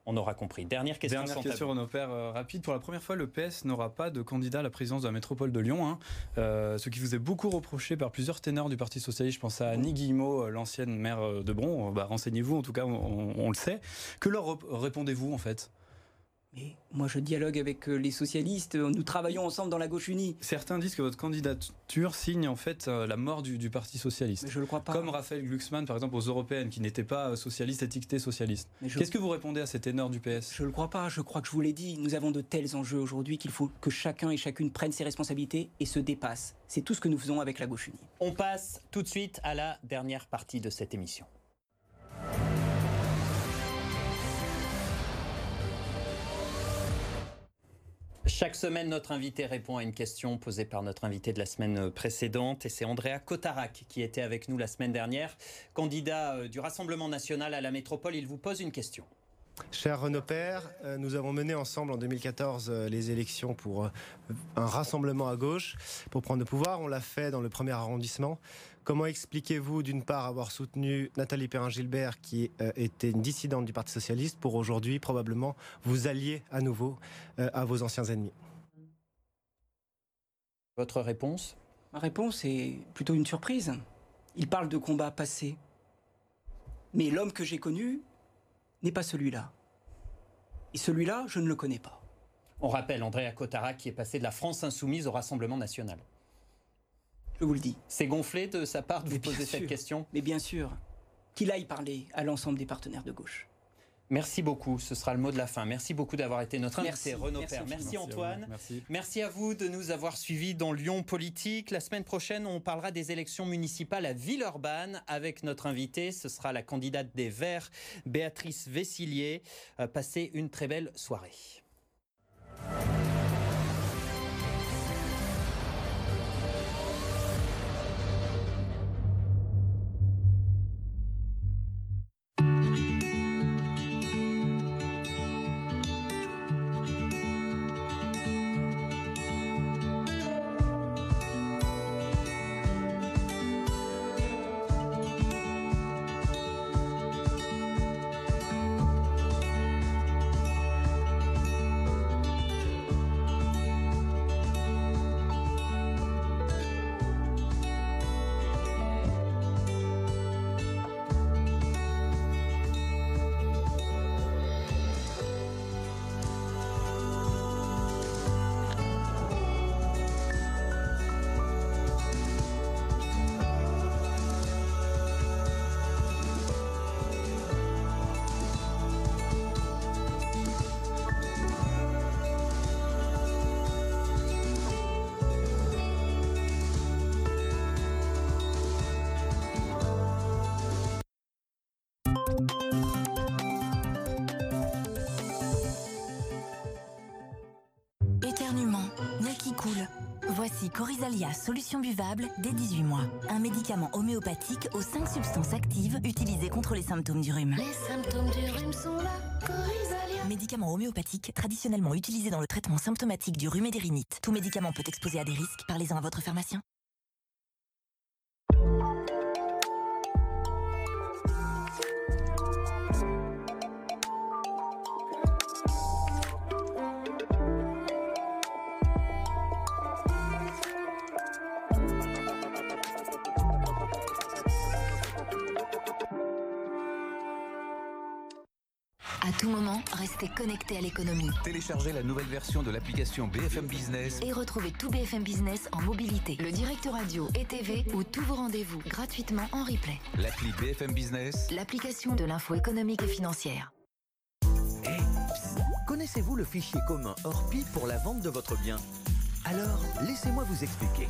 S1: On aura compris. Dernière question.
S3: Dernière question, Renaud Père, euh, rapide. Pour la première fois, le PS n'aura pas de candidat à la présidence de la métropole de Lyon. Hein. Euh, ce qui vous est beaucoup reproché par plusieurs ténors du Parti Socialiste. Je pense à Annie Guillemot, euh, l'ancienne maire de Bron. Bah, Renseignez-vous, en tout cas, on le sait. Que leur répondez-vous, en fait?
S2: Mais moi, je dialogue avec euh, les socialistes. Nous travaillons ensemble dans la gauche unie.
S3: Certains disent que votre candidature signe en fait euh, la mort du, Parti socialiste.
S2: Mais je le crois pas.
S3: Comme Raphaël Glucksmann, par exemple, aux européennes, qui n'était pas euh, socialiste étiqueté socialiste. Qu'est-ce que vous répondez à cet ténor du PS
S2: Je le crois pas. Je crois que je vous l'ai dit. Nous avons de tels enjeux aujourd'hui qu'il faut que chacun et chacune prenne ses responsabilités et se dépasse. C'est tout ce que nous faisons avec la gauche unie.
S1: On passe tout de suite à la dernière partie de cette émission. Chaque semaine, notre invité répond à une question posée par notre invité de la semaine précédente. Et c'est Andrea Cotarac qui était avec nous la semaine dernière. Candidat euh, du Rassemblement national à la métropole, il vous pose une question.
S4: Cher Renaud Père, euh, nous avons mené ensemble en 2014 euh, les élections pour un rassemblement à gauche pour prendre le pouvoir. On l'a fait dans le premier arrondissement. Comment expliquez-vous, d'une part, avoir soutenu Nathalie Perrin-Gilbert, qui euh, était une dissidente du Parti Socialiste, pour aujourd'hui, probablement, vous allier à nouveau euh, à vos anciens ennemis?
S1: Votre réponse?
S2: Ma réponse est plutôt une surprise. Il parle de combats passés. Mais l'homme que j'ai connu n'est pas celui-là. Et celui-là, je ne le connais pas.
S1: On rappelle Andrea Cotara qui est passé de la France insoumise au Rassemblement national.
S2: Je vous le dis.
S1: C'est gonflé de sa part de vous poser cette question?
S2: Mais bien sûr. Qu'il aille parler à l'ensemble des partenaires de gauche.
S1: Merci beaucoup, ce sera le mot de la fin. Merci beaucoup d'avoir été notre invité, Renaud merci, Père. Merci, Antoine. merci. à vous de nous avoir suivis dans Lyon Politique. La semaine prochaine, on parlera des élections municipales à Villeurbanne avec notre invité. Ce sera la candidate des Verts, Béatrice Vessillier. Euh, passez une très belle soirée.
S5: Corizalia solution buvable dès 18 mois. Un médicament homéopathique aux 5 substances actives utilisées contre les symptômes du rhume.
S6: Les symptômes du rhume sont là, Corizalia.
S5: Médicament homéopathique traditionnellement utilisé dans le traitement symptomatique du rhume et des rhinites. Tout médicament peut exposer à des risques. Parlez-en à votre pharmacien. Tout moment, restez connecté à l'économie.
S7: Téléchargez la nouvelle version de l'application BFM Business
S5: et retrouvez tout BFM Business en mobilité, le direct radio et TV ou tous vos rendez-vous gratuitement en replay.
S7: L'appli BFM Business,
S5: l'application de l'info économique et financière.
S8: Hey, connaissez-vous le fichier commun ORPI pour la vente de votre bien? Alors, laissez-moi vous expliquer.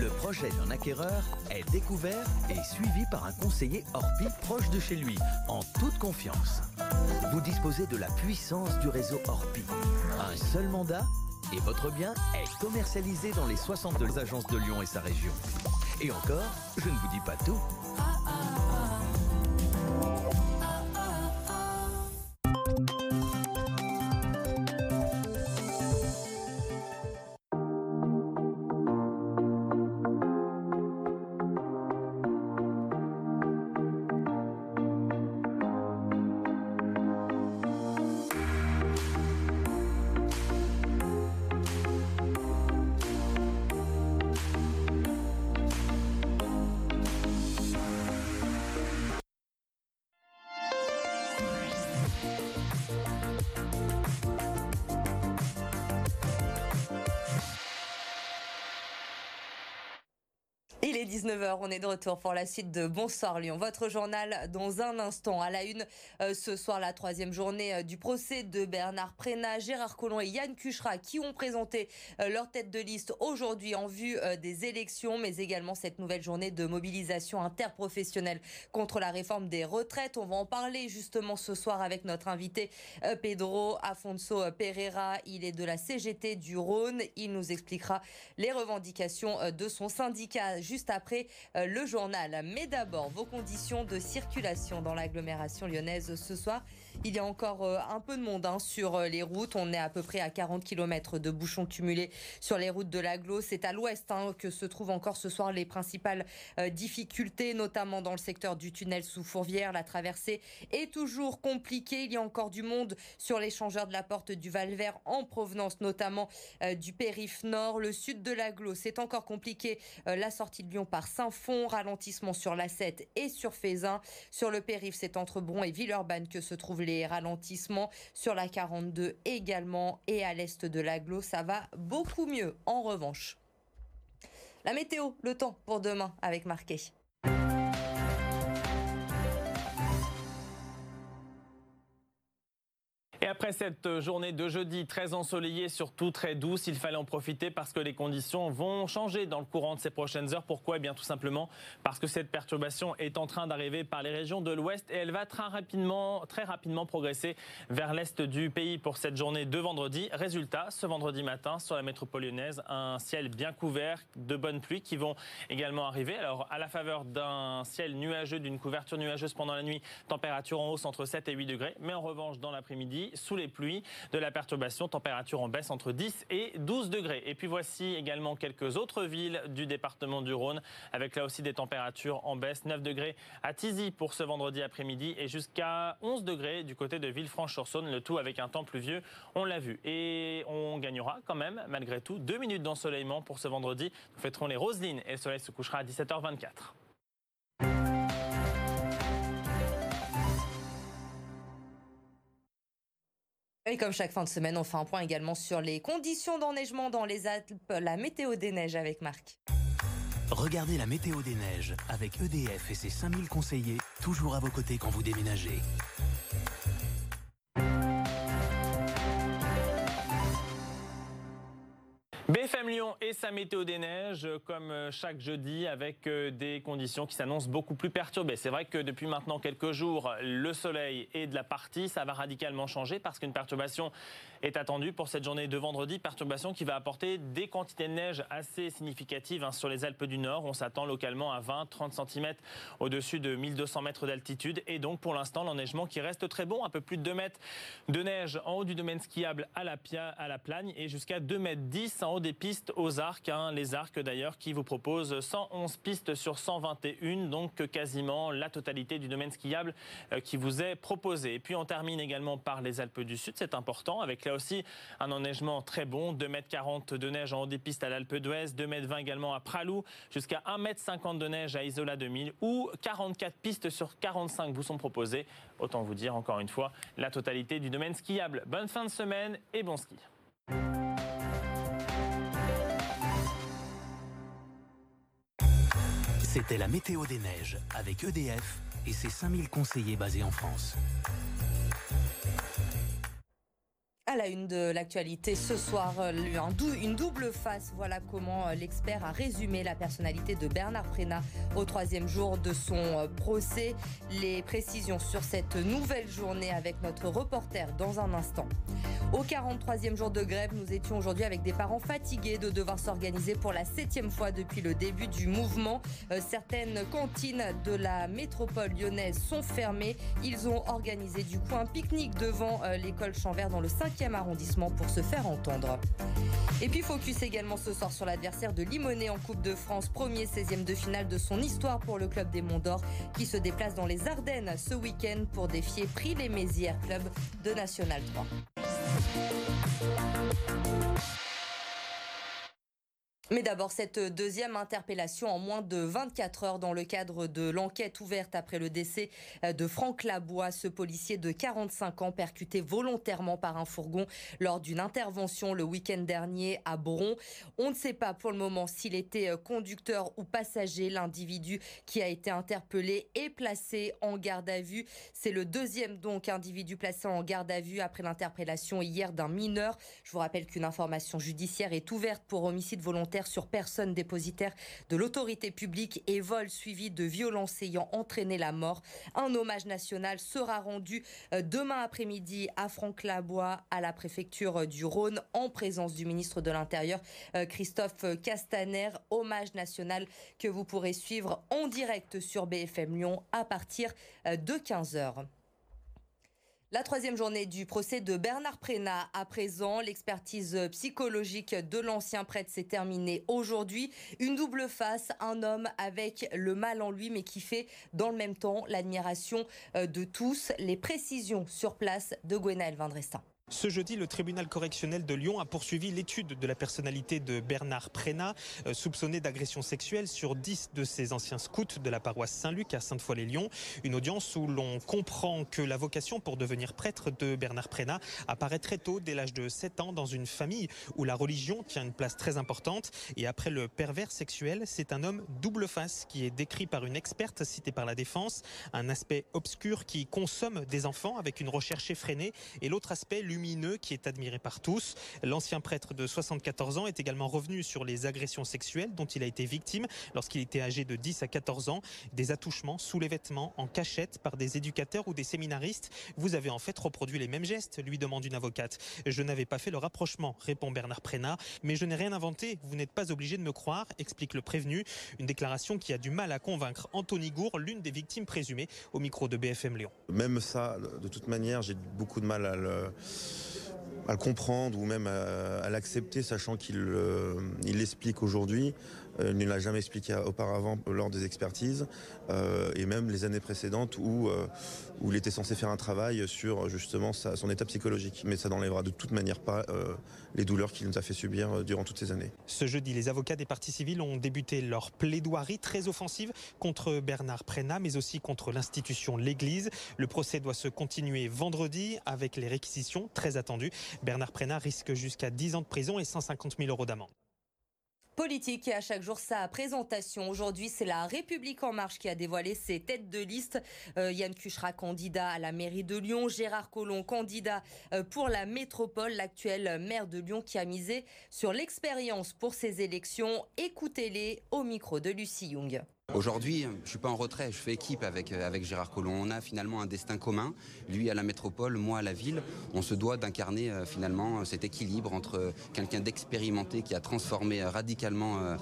S8: Le projet d'un acquéreur est découvert et suivi par un conseiller Orpi proche de chez lui, en toute confiance. Vous disposez de la puissance du réseau Orpi. Un seul mandat et votre bien est commercialisé dans les 62 agences de Lyon et sa région. Et encore, je ne vous dis pas tout.
S9: 19h, on est de retour pour la suite de Bonsoir Lyon. Votre journal dans un instant. À la une, euh, ce soir, la troisième journée euh, du procès de Bernard Prénat, Gérard Collomb et Yann Cuchera qui ont présenté euh, leur tête de liste aujourd'hui en vue des élections, mais également cette nouvelle journée de mobilisation interprofessionnelle contre la réforme des retraites. On va en parler justement ce soir avec notre invité Pedro Afonso Pereira. Il est de la CGT du Rhône. Il nous expliquera les revendications de son syndicat juste après euh, le journal. Mais d'abord, vos conditions de circulation dans l'agglomération lyonnaise ce soir. Il y a encore euh, un peu de monde hein, sur euh, les routes. On est à peu près à 40 km de bouchons cumulés sur les routes de l'agglo. C'est à l'ouest hein, que se trouvent encore ce soir les principales difficultés, notamment dans le secteur du tunnel sous Fourvière. La traversée est toujours compliquée. Il y a encore du monde sur l'échangeur de la porte du Valvert en provenance notamment du périph' nord. Le sud de l'agglo, c'est encore compliqué euh, la sortie de Lyon par Saint-Fond, ralentissement sur la 7 et sur Fézin. Sur le périph', c'est entre Bron et Villeurbanne que se trouvent les ralentissements. Sur la 42 également et à l'est de l'Aglo, ça va beaucoup mieux en revanche. La météo, le temps pour demain avec Marquet.
S10: Après cette journée de jeudi très ensoleillée, surtout très douce, il fallait en profiter parce que les conditions vont changer dans le courant de ces prochaines heures. Pourquoi? Eh bien tout simplement parce que cette perturbation est en train d'arriver par les régions de l'ouest et elle va très rapidement, très rapidement progresser vers l'est du pays pour cette journée de vendredi. Résultat, ce vendredi matin sur la métropole lyonnaise, un ciel bien couvert, de bonnes pluies qui vont également arriver. Alors à la faveur d'un ciel nuageux, d'une couverture nuageuse pendant la nuit, température en hausse entre 7 et 8 degrés. Mais en revanche, dans l'après-midi, sous les pluies, de la perturbation, température en baisse entre 10 et 12 degrés. Et puis voici également quelques autres villes du département du Rhône, avec là aussi des températures en baisse. 9 degrés à Tizy pour ce vendredi après-midi et jusqu'à 11 degrés du côté de Villefranche-sur-Saône, le tout avec un temps pluvieux, on l'a vu. Et on gagnera quand même, malgré tout, deux minutes d'ensoleillement pour ce vendredi. Nous fêterons les Roselines et le soleil se couchera à 17h24.
S9: Et comme chaque fin de semaine, on fait un point également sur les conditions d'enneigement dans les Alpes, la météo des neiges avec Marc.
S11: Regardez la météo des neiges avec EDF et ses 5000 conseillers, toujours à vos côtés quand vous déménagez.
S10: BFM Lyon et sa météo des neiges, comme euh, chaque jeudi, avec euh, des conditions qui s'annoncent beaucoup plus perturbées. C'est vrai que depuis maintenant quelques jours, le soleil est de la partie. Ça va radicalement changer parce qu'une perturbation est attendue pour cette journée de vendredi. Perturbation qui va apporter des quantités de neige assez significatives hein, sur les Alpes du Nord. On s'attend localement à 20-30 cm au-dessus de 1200 mètres d'altitude. Et donc, pour l'instant, l'enneigement qui reste très bon. Un peu plus de 2 mètres de neige en haut du domaine skiable à la, à la Plagne et jusqu'à 2 mètres 10 en haut des pistes aux arcs, hein, les arcs d'ailleurs qui vous proposent 111 pistes sur 121, donc quasiment la totalité du domaine skiable euh, qui vous est proposé. Et puis on termine également par les Alpes du Sud, c'est important, avec là aussi un enneigement très bon, 2,40 m de neige en haut des pistes à l'Alpe d'Huez, 2,20 m également à Pralou, jusqu'à 1,50 m de neige à Isola 2000, où 44 pistes sur 45 vous sont proposées. Autant vous dire encore une fois la totalité du domaine skiable. Bonne fin de semaine et bon ski.
S11: C'était la météo des neiges avec EDF et ses 5000 conseillers basés en France.
S9: À la une de l'actualité ce soir, euh, une double face. Voilà comment euh, l'expert a résumé la personnalité de Bernard Prénat au troisième jour de son euh, procès. Les précisions sur cette nouvelle journée avec notre reporter dans un instant. Au 43e jour de grève, nous étions aujourd'hui avec des parents fatigués de devoir s'organiser pour la septième fois depuis le début du mouvement. certaines cantines de la métropole lyonnaise sont fermées. Ils ont organisé du coup un pique-nique devant l'école Chambert dans le 5 arrondissement pour se faire entendre. Et puis focus également ce soir sur l'adversaire de Limonest en Coupe de France, premier 16e de finale de son histoire pour le club des Monts d'Or qui se déplace dans les Ardennes ce week-end pour défier Prix les Mézières, club de National 3. Mais d'abord, cette deuxième interpellation en moins de 24 heures dans le cadre de l'enquête ouverte après le décès de Franck Labois, ce policier de 45 ans percuté volontairement par un fourgon lors d'une intervention le week-end dernier à Bron. On ne sait pas pour le moment s'il était conducteur ou passager. L'individu qui a été interpellé est placé en garde à vue. C'est le deuxième donc individu placé en garde à vue après l'interpellation hier d'un mineur. Je vous rappelle qu'une information judiciaire est ouverte pour homicide volontaire sur personne dépositaire de l'autorité publique et vol suivi de violences ayant entraîné la mort. Un hommage national sera rendu euh, demain après-midi à Franck Labois à la préfecture du Rhône en présence du ministre de l'Intérieur euh, Christophe Castaner. Hommage national que vous pourrez suivre en direct sur BFM Lyon à partir euh, de 15h. La troisième journée du procès de Bernard Prénat à présent. L'expertise psychologique de l'ancien prêtre s'est terminée aujourd'hui. Une double face, un homme avec le mal en lui mais qui fait dans le même temps l'admiration euh, de tous. Les précisions sur place de Gwenaël Vindrestin.
S12: Ce jeudi, le tribunal correctionnel de Lyon a poursuivi l'étude de la personnalité de Bernard Prénat, euh, soupçonné d'agression sexuelle sur 10 de ses anciens scouts de la paroisse Saint-Luc à Sainte-Foy-les-Lyons. Une audience où l'on comprend que la vocation pour devenir prêtre de Bernard Prénat apparaît très tôt, dès l'âge de 7 ans, dans une famille où la religion tient une place très importante. Et après le pervers sexuel, c'est un homme double face qui est décrit par une experte citée par la défense. Un aspect obscur qui consomme des enfants avec une recherche effrénée et l'autre aspect, lumineux qui est admiré par tous. L'ancien prêtre de 74 ans est également revenu sur les agressions sexuelles dont il a été victime lorsqu'il était âgé de 10 à 14 ans, des attouchements sous les vêtements en cachette par des éducateurs ou des séminaristes. Vous avez en fait reproduit les mêmes gestes, lui demande une avocate. Je n'avais pas fait le rapprochement, répond Bernard Prénat, mais je n'ai rien inventé. Vous n'êtes pas obligé de me croire, explique le prévenu. Une déclaration qui a du mal à convaincre Anthony Gour, l'une des victimes présumées, au micro de BFM Lyon.
S13: Même ça, de toute manière, j'ai beaucoup de mal à le à le comprendre ou même à, l'accepter, sachant qu'il euh, l'explique aujourd'hui. Euh, il ne jamais expliqué auparavant lors des expertises euh, et même les années précédentes où, où il était censé faire un travail sur justement son état psychologique. Mais ça n'enlèvera de toute manière pas les douleurs qu'il nous a fait subir durant toutes ces années.
S12: Ce jeudi, les avocats des parties civiles ont débuté leur plaidoirie très offensive contre Bernard Prénat, mais aussi contre l'institution l'Église. Le procès doit se continuer vendredi avec les réquisitions très attendues. Bernard Prénat risque jusqu'à 10 ans de prison et 150 000 euros d'amende
S9: politique et à chaque jour sa présentation. Aujourd'hui, c'est la République en marche qui a dévoilé ses têtes de liste. Euh, Yann Cuchera, candidat à la mairie de Lyon. Gérard Collomb, candidat euh, pour la métropole. L'actuel maire de Lyon qui a misé sur l'expérience pour ces élections. Écoutez-les au micro de Lucie Young.
S8: Aujourd'hui, je ne suis pas en retrait, je fais équipe avec, euh, avec Gérard Collomb. On a finalement un destin commun, lui à la métropole, moi à la ville. On se doit d'incarner euh, finalement cet équilibre entre quelqu'un d'expérimenté qui a transformé euh, radicalement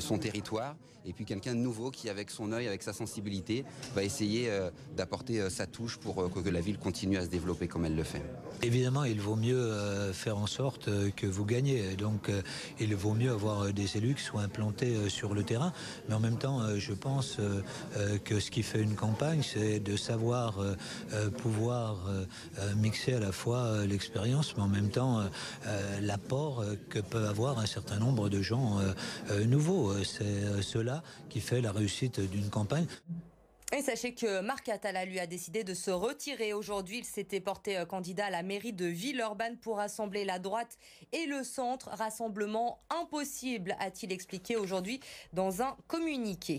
S8: son territoire et puis quelqu'un de nouveau qui, avec son œil, avec sa sensibilité, va essayer d'apporter sa touche pour que la ville continue à se développer comme elle le fait.
S14: Évidemment, il vaut mieux faire en sorte que vous gagnez. Donc, il vaut mieux avoir des élus qui soient implantés sur le terrain. Mais en même temps, pense euh, euh, que ce qui fait une campagne, c'est de savoir euh, pouvoir mixer à la fois l'expérience, mais en même temps l'apport que peut avoir un certain nombre de gens nouveaux. C'est cela qui fait la réussite d'une campagne.
S9: Et sachez que Marc Attala lui a décidé de se retirer aujourd'hui. Il s'était porté candidat à la mairie de Villeurbanne pour rassembler la droite et le centre. Rassemblement impossible, a-t-il expliqué aujourd'hui dans un communiqué.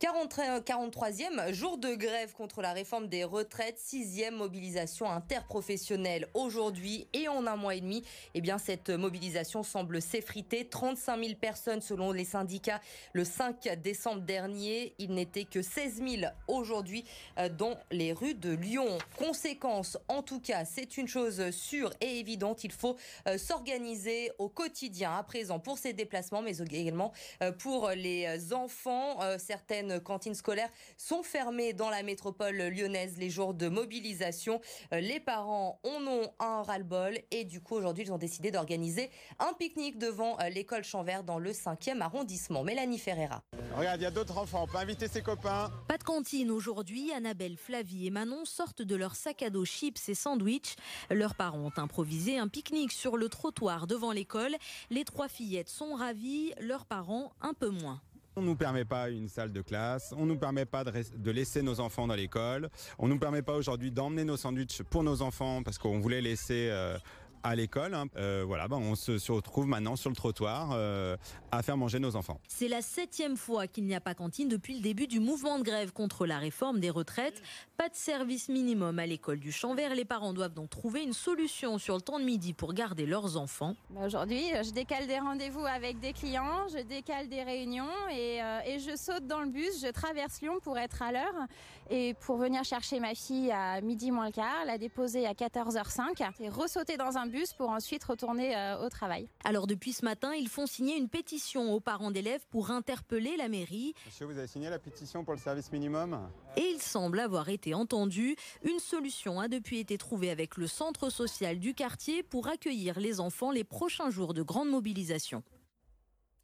S9: 43e jour de grève contre la réforme des retraites, sixième mobilisation interprofessionnelle aujourd'hui et en un mois et demi. Eh bien, cette mobilisation semble s'effriter. 35 000 personnes selon les syndicats le 5 décembre dernier. Il n'était que 16 000 aujourd'hui euh, dans les rues de Lyon. Conséquence, en tout cas, c'est une chose sûre et évidente. Il faut euh, s'organiser au quotidien à présent pour ces déplacements, mais également euh, pour les enfants. Certaines certaines cantines scolaires sont fermées dans la métropole lyonnaise les jours de mobilisation. Les parents en ont un ras-le-bol et du coup aujourd'hui ils ont décidé d'organiser un pique-nique devant l'école Champvert dans le 5e arrondissement. Mélanie Ferreira.
S15: Regarde, il y a d'autres enfants, on peut inviter ses copains.
S16: Pas de cantine aujourd'hui, Annabelle, Flavie et Manon sortent de leur sac à dos chips et sandwichs. Leurs parents ont improvisé un pique-nique sur le trottoir devant l'école. Les trois fillettes sont ravies, leurs parents un peu moins.
S15: On ne nous permet pas une salle de classe, on ne nous permet pas de, laisser nos enfants dans l'école, on ne nous permet pas aujourd'hui d'emmener nos sandwichs pour nos enfants parce qu'on voulait laisser euh, à l'école. Hein. Euh, voilà, ben on se, retrouve maintenant sur le trottoir euh, à faire manger nos enfants.
S16: C'est la septième fois qu'il n'y a pas cantine depuis le début du mouvement de grève contre la réforme des retraites. Pas de service minimum à l'école du Champ Vert. Les parents doivent donc trouver une solution sur le temps de midi pour garder leurs enfants.
S17: Bah, aujourd'hui, euh, je décale des rendez-vous avec des clients, je décale des réunions et, et je saute dans le bus. Je traverse Lyon pour être à l'heure et pour venir chercher ma fille à midi moins le quart, la déposer à 14h05 et ressauter dans un bus pour ensuite retourner euh, au travail.
S16: Alors depuis ce matin, ils font signer une pétition aux parents d'élèves pour interpeller la mairie.
S15: Monsieur, vous avez signé la pétition pour le service minimum?
S16: Et il semble avoir été entendu. Une solution a depuis été trouvée avec le centre social du quartier pour accueillir les enfants les prochains jours de grande mobilisation.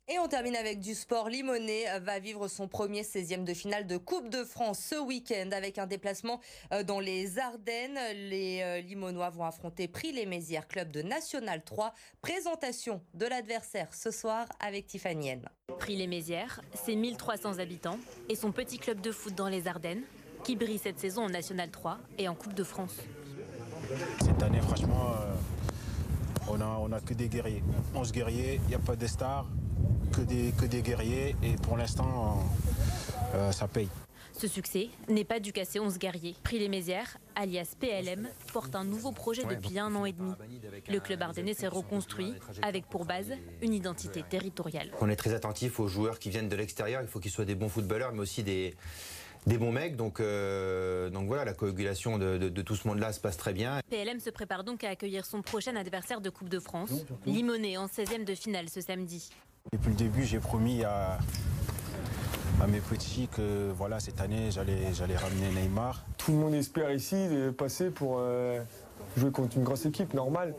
S9: Et on termine avec du sport. Limonnet euh, va vivre son premier 16e de finale de Coupe de France ce week-end avec un déplacement euh, dans les Ardennes. Les euh, Limonois vont affronter Prix les Mézières, club de National 3. Présentation de l'adversaire ce soir avec Tiffany
S18: Prix les Mézières, c'est 1300 habitants et son petit club de foot dans les Ardennes qui brille cette saison en National 3 et en Coupe de France.
S19: Cette année, franchement, on a, on a que des guerriers. 11 guerriers, il n'y a pas de stars que des, que des guerriers et pour l'instant, euh, ça paye.
S18: Ce succès n'est pas du cassé 11 guerriers. Prix les Mézières, alias PLM, porte un nouveau projet depuis un an et demi. Le club ardennais s'est reconstruit avec pour base une identité territoriale.
S7: On est très attentif aux joueurs qui viennent de l'extérieur. Il faut qu'ils soient des bons footballeurs, mais aussi des, des bons mecs. Donc, euh, donc voilà, la coagulation de, tout ce monde-là se passe très bien.
S18: PLM se prépare donc à accueillir son prochain adversaire de Coupe de France, Limonet, en 16e de finale ce samedi.
S19: Depuis le début, j'ai promis à, à mes petits que voilà, cette année, j'allais, j'allais ramener Neymar.
S20: Tout le monde espère ici de passer pour euh, jouer contre une grosse équipe, normale.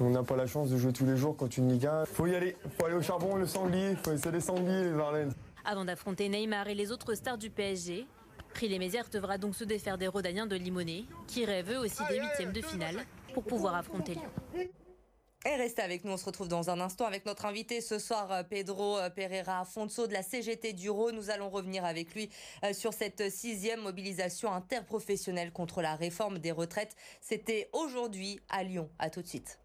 S20: On n'a pas la chance de jouer tous les jours contre une Ligue 1. Faut y aller, faut aller au charbon, le sanglier, faut essayer les sangliers, les Ardennes.
S18: Avant d'affronter Neymar et les autres stars du PSG, Prix les Mézières devra donc se défaire des Rodaniens de Limonet, qui rêvent eux aussi des huitièmes de finale pour pouvoir affronter Lyon.
S9: Et restez avec nous, on se retrouve dans un instant avec notre invité ce soir, euh, Pedro euh, Pereira Fonso de la CGT du Rhône. Nous allons revenir avec lui euh, sur cette sixième mobilisation interprofessionnelle contre la réforme des retraites. C'était aujourd'hui à Lyon. À tout de suite.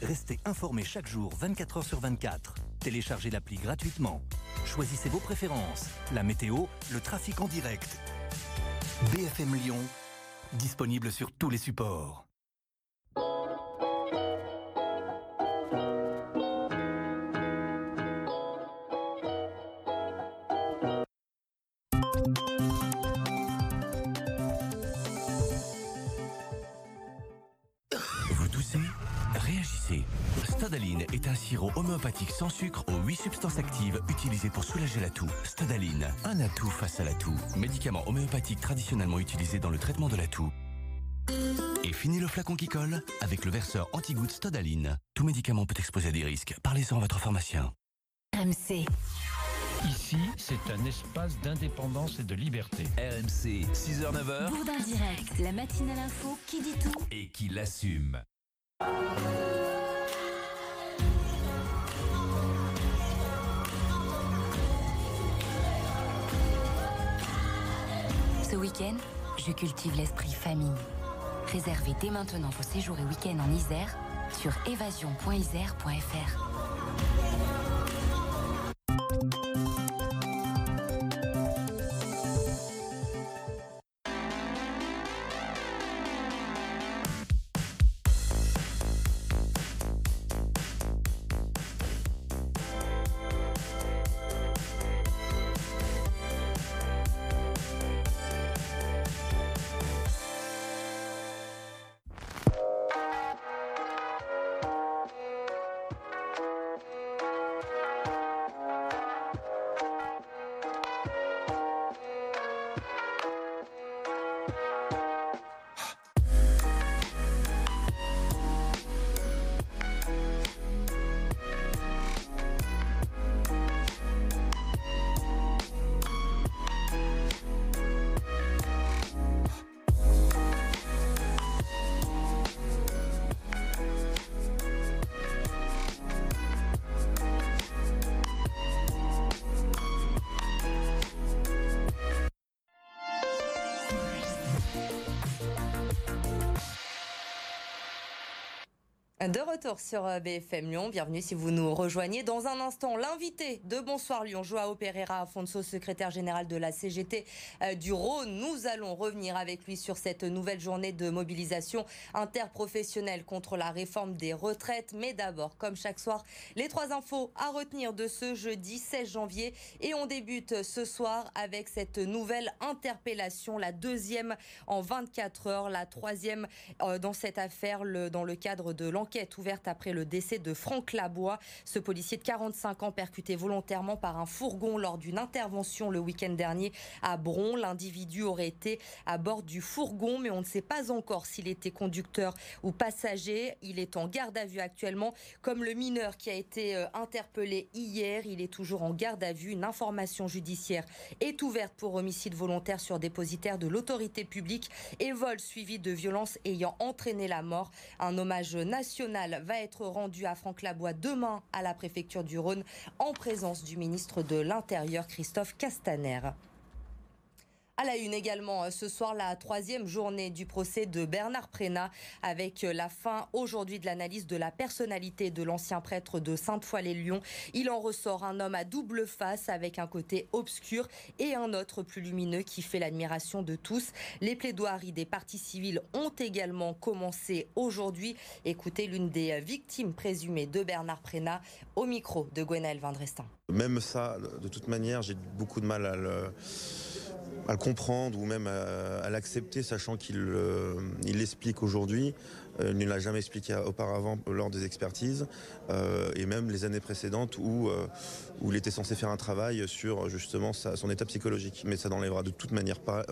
S11: Restez informés chaque jour, 24 h sur 24. Téléchargez l'appli gratuitement. Choisissez vos préférences, la météo, le trafic en direct. BFM Lyon disponible sur tous les supports. Homéopathique sans sucre aux 8 substances actives utilisées pour soulager la toux. Stadaline, un atout face à la toux. Médicament homéopathique traditionnellement utilisé dans le traitement de la toux. Et fini le flacon qui colle avec le verseur anti-goutte Stadaline. Tout médicament peut exposer à des risques. Parlez-en à votre pharmacien.
S5: RMC.
S21: Ici, c'est un espace d'indépendance et de liberté.
S11: RMC, 6h-9h.
S5: Bourdin direct, la matinale info qui dit tout.
S11: Et qui l'assume.
S5: Week-end, je cultive l'esprit famille. Réservez dès maintenant vos séjours et week-ends en Isère sur évasion.isère.fr.
S9: De retour sur euh, BFM Lyon, bienvenue si vous nous rejoignez. Dans un instant, l'invité de Bonsoir Lyon, Joao Pereira Afonso, secrétaire général de la CGT euh, du Rhône. Nous allons revenir avec lui sur cette nouvelle journée de mobilisation interprofessionnelle contre la réforme des retraites. Mais d'abord, comme chaque soir, les trois infos à retenir de ce jeudi 16 janvier. Et on débute ce soir avec cette nouvelle interpellation, la deuxième en 24 heures, la troisième euh, dans cette affaire dans le cadre de l'enquête enquête ouverte après le décès de Franck Labois, ce policier de 45 ans percuté volontairement par un fourgon lors d'une intervention le week-end dernier à Bron. L'individu aurait été à bord du fourgon, mais on ne sait pas encore s'il était conducteur ou passager. Il est en garde à vue actuellement, comme le mineur qui a été euh, interpellé hier. Il est toujours en garde à vue. Une information judiciaire est ouverte pour homicide volontaire sur dépositaire de l'autorité publique et vol suivi de violences ayant entraîné la mort. Un hommage national va être rendu à Franck Labois demain à la préfecture du Rhône en présence du ministre de l'Intérieur Christophe Castaner. À la une également euh, ce soir, la troisième journée du procès de Bernard Prénat avec euh, la fin aujourd'hui de l'analyse de la personnalité de l'ancien prêtre de Sainte-Foy-les-Lyons. Il en ressort un homme à double face avec un côté obscur et un autre plus lumineux qui fait l'admiration de tous. Les plaidoiries des partis civils ont également commencé aujourd'hui. Écoutez l'une des victimes présumées de Bernard Prénat au micro de Gwenaël Vindrestin.
S13: Même ça, de toute manière, j'ai beaucoup de mal à le à le comprendre ou même à, l'accepter, sachant qu'il euh, l'explique aujourd'hui. Euh, il ne l'a jamais expliqué auparavant lors des expertises euh, et même les années précédentes où, où il était censé faire un travail sur justement son état psychologique. Mais ça n'enlèvera de toute manière pas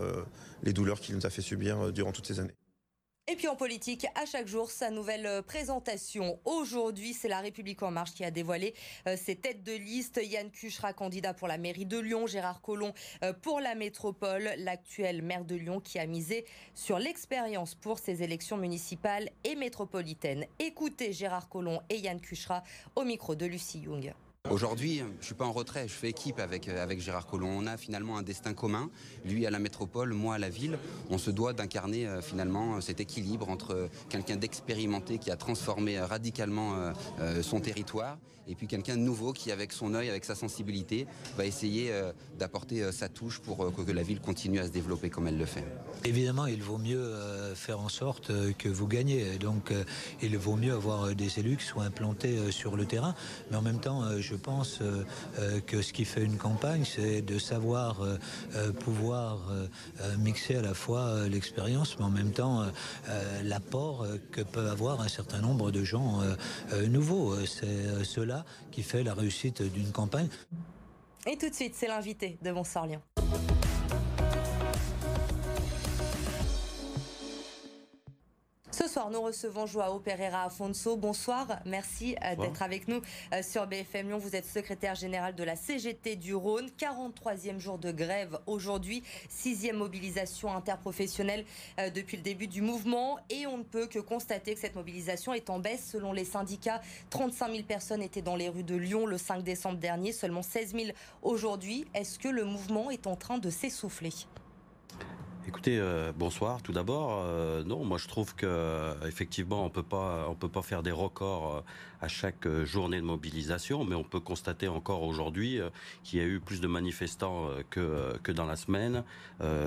S13: les douleurs qu'il nous a fait subir durant toutes ces années.
S9: Et puis en politique, à chaque jour, sa nouvelle euh, présentation. Aujourd'hui, c'est La République En Marche qui a dévoilé euh, ses têtes de liste. Yann Cuchera, candidat pour la mairie de Lyon. Gérard Collomb euh, pour la métropole. L'actuel maire de Lyon qui a misé sur l'expérience pour ses élections municipales et métropolitaines. Écoutez Gérard Collomb et Yann Cuchera au micro de Lucie Young.
S8: Aujourd'hui, je ne suis pas en retrait, je fais équipe avec, euh, avec Gérard Collomb. On a finalement un destin commun, lui à la métropole, moi à la ville. On se doit d'incarner euh, finalement cet équilibre entre quelqu'un d'expérimenté qui a transformé euh, radicalement son territoire et puis quelqu'un de nouveau qui, avec son œil, avec sa sensibilité, va essayer d'apporter sa touche pour que la ville continue à se développer comme elle le fait.
S14: Évidemment, il vaut mieux faire en sorte que vous gagnez. Donc, il vaut mieux avoir des élus qui soient implantés sur le terrain. Mais en même temps, je pense euh, euh, que ce qui fait une campagne, c'est de savoir euh, pouvoir mixer à la fois l'expérience, mais en même temps l'apport que peut avoir un certain nombre de gens nouveaux. C'est cela qui fait la réussite d'une campagne.
S9: Et tout de suite, c'est l'invité de Bonsoir Ce soir, nous recevons Joao Pereira Afonso. Bonsoir, merci euh, d'être avec nous euh, sur BFM Lyon. Vous êtes secrétaire général de la CGT du Rhône. 43e jour de grève aujourd'hui, 6e mobilisation interprofessionnelle euh, depuis le début du mouvement. Et on ne peut que constater que cette mobilisation est en baisse. Selon les syndicats, 35 000 personnes étaient dans les rues de Lyon le 5 décembre dernier, seulement 16 000 aujourd'hui. Est-ce que le mouvement est en train de s'essouffler?
S22: Écoutez, euh, bonsoir. Tout d'abord, euh, non, moi je trouve que euh, effectivement on peut pas, on peut pas faire des records à chaque journée de mobilisation, mais on peut constater encore aujourd'hui qu'il y a eu plus de manifestants que que dans la semaine,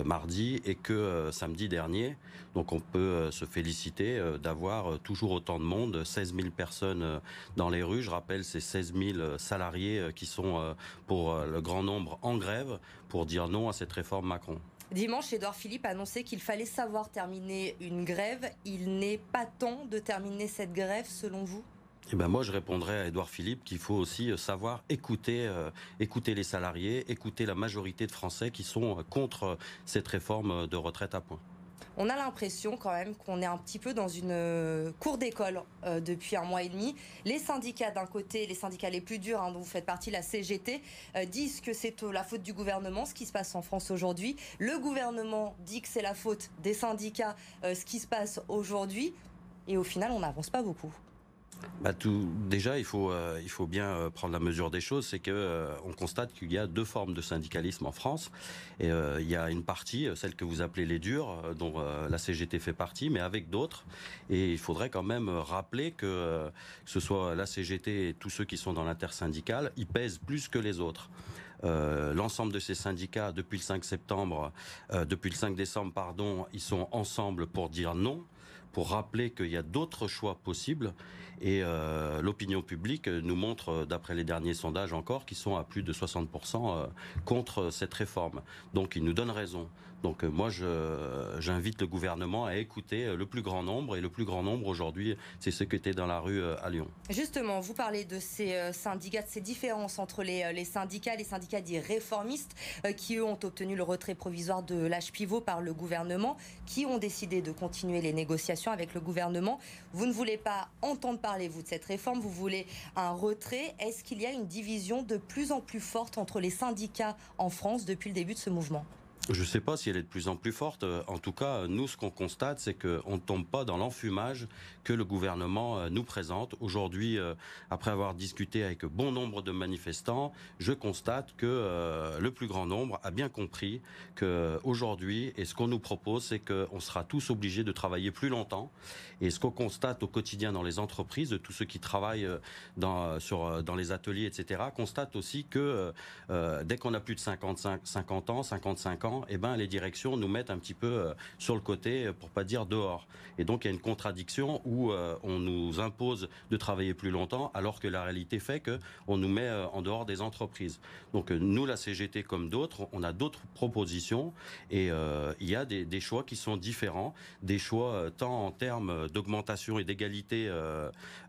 S22: mardi et que samedi dernier. Donc on peut se féliciter d'avoir toujours autant de monde, 16 000 personnes dans les rues. Je rappelle, c'est 16 000 salariés qui sont pour le grand nombre en grève pour dire non à cette réforme Macron.
S9: Dimanche, Edouard Philippe a annoncé qu'il fallait savoir terminer une grève. Il n'est pas temps de terminer cette grève, selon vous?
S22: Eh ben moi, je répondrais à Edouard Philippe qu'il faut aussi euh, savoir écouter, euh, écouter les salariés, écouter la majorité de Français qui sont euh, contre cette réforme de retraite à point
S9: on a l'impression quand même qu'on est un petit peu dans une euh, cour d'école euh, depuis un mois et demi. Les syndicats d'un côté, les syndicats les plus durs, hein, dont vous faites partie, la CGT, euh, disent que c'est la faute du gouvernement, ce qui se passe en France aujourd'hui. Le gouvernement dit que c'est la faute des syndicats, ce qui se passe aujourd'hui. Et au final, on n'avance pas beaucoup.
S22: Bah déjà, il faut, euh, bien euh, prendre la mesure des choses. C'est que euh, on constate qu'il y a deux formes de syndicalisme en France. Il y a une partie, celle que vous appelez les durs, dont la CGT fait partie, mais avec d'autres. Et il faudrait quand même rappeler que, que ce soit la CGT et tous ceux qui sont dans l'intersyndical, ils pèsent plus que les autres. L'ensemble de ces syndicats depuis le 5 septembre, depuis le 5 décembre, pardon, ils sont ensemble pour dire non, pour rappeler qu'il y a d'autres choix possibles. Et euh, l'opinion publique nous montre, d'après les derniers sondages encore, qu'ils sont à plus de 60% contre cette réforme. Donc ils nous donnent raison. Donc euh, moi, j'invite le gouvernement à écouter euh, le plus grand nombre. Et le plus grand nombre aujourd'hui, c'est ceux qui étaient dans la rue euh, à Lyon.
S9: Justement, vous parlez de ces syndicats, de ces différences entre les, les syndicats, les syndicats dits réformistes, qui eux ont obtenu le retrait provisoire de l'âge pivot par le gouvernement, qui ont décidé de continuer les négociations avec le gouvernement. Vous ne voulez pas entendre parler, vous, de cette réforme, vous voulez un retrait. Est-ce qu'il y a une division de plus en plus forte entre les syndicats en France depuis le début de ce mouvement?
S22: Je ne sais pas si elle est de plus en plus forte. En tout cas, nous, ce qu'on constate, c'est qu'on ne tombe pas dans l'enfumage que le gouvernement euh, nous présente. Aujourd'hui, euh, après avoir discuté avec bon nombre de manifestants, je constate que euh, le plus grand nombre a bien compris qu'aujourd'hui, et ce qu'on nous propose, c'est qu'on sera tous obligés de travailler plus longtemps. Et ce qu'on constate au quotidien dans les entreprises, de tous ceux qui travaillent dans, sur, dans les ateliers, etc., constate aussi que dès qu'on a plus de 55, 50 ans, 55 ans, eh ben, les directions nous mettent un petit peu euh, sur le côté, euh, pour pas dire dehors. Et donc, il y a une contradiction où euh, on nous impose de travailler plus longtemps, alors que la réalité fait que on nous met en dehors des entreprises. Donc, nous, la CGT comme d'autres, on a d'autres propositions et il y a des, choix qui sont différents, des choix tant en termes d'augmentation et d'égalité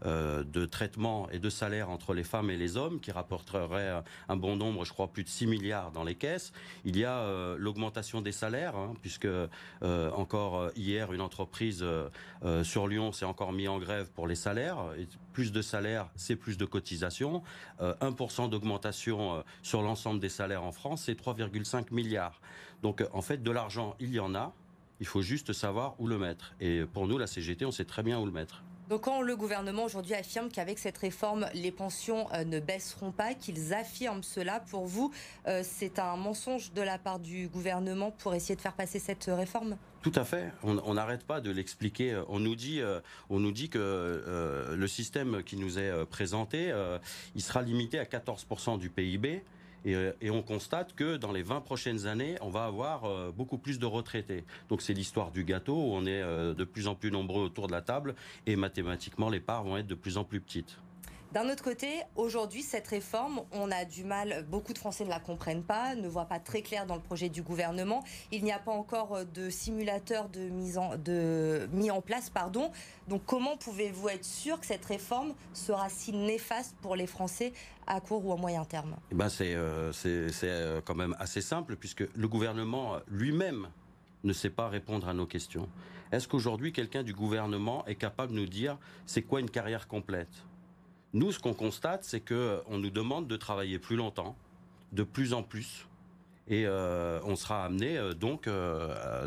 S22: de traitement et de salaire entre les femmes et les hommes, qui rapporterait un bon nombre, je crois, plus de 6 milliards dans les caisses. Il y a l'augmentation des salaires, hein, puisque euh, encore euh, hier, une entreprise euh, sur Lyon s'est encore mis en grève pour les salaires. Et plus de salaires, c'est plus de cotisations. 1% d'augmentation sur l'ensemble des salaires en France, c'est 3,5 milliards. Donc en fait, de l'argent, il y en a. Il faut juste savoir où le mettre. Et pour nous, la CGT, on sait très bien où le mettre.
S9: Donc quand le gouvernement aujourd'hui affirme qu'avec cette réforme, les pensions euh, ne baisseront pas, qu'ils affirment cela, pour vous, euh, c'est un mensonge de la part du gouvernement pour essayer de faire passer cette réforme?
S22: Tout à fait. On n'arrête pas de l'expliquer. On nous dit, euh, on nous dit que le système qui nous est présenté, il sera limité à 14% du PIB. Euh, et, on constate que dans les 20 prochaines années, on va avoir euh, beaucoup plus de retraités. Donc c'est l'histoire du gâteau où on est euh, de plus en plus nombreux autour de la table et mathématiquement les parts vont être de plus en plus petites.
S9: D'un autre côté, aujourd'hui, cette réforme, on a du mal, beaucoup de Français ne la comprennent pas, ne voient pas très clair dans le projet du gouvernement. Il n'y a pas encore euh, de simulateur de mise en, mis en place. Pardon. Donc comment pouvez-vous être sûr que cette réforme sera si néfaste pour les Français à court ou à moyen terme?
S22: Eh ben C'est euh, euh, quand même assez simple, puisque le gouvernement lui-même ne sait pas répondre à nos questions. Est-ce qu'aujourd'hui, quelqu'un du gouvernement est capable de nous dire c'est quoi une carrière complète? Nous, ce qu'on constate, c'est qu'on euh, nous demande de travailler plus longtemps, de plus en plus, et euh, on sera amené euh, donc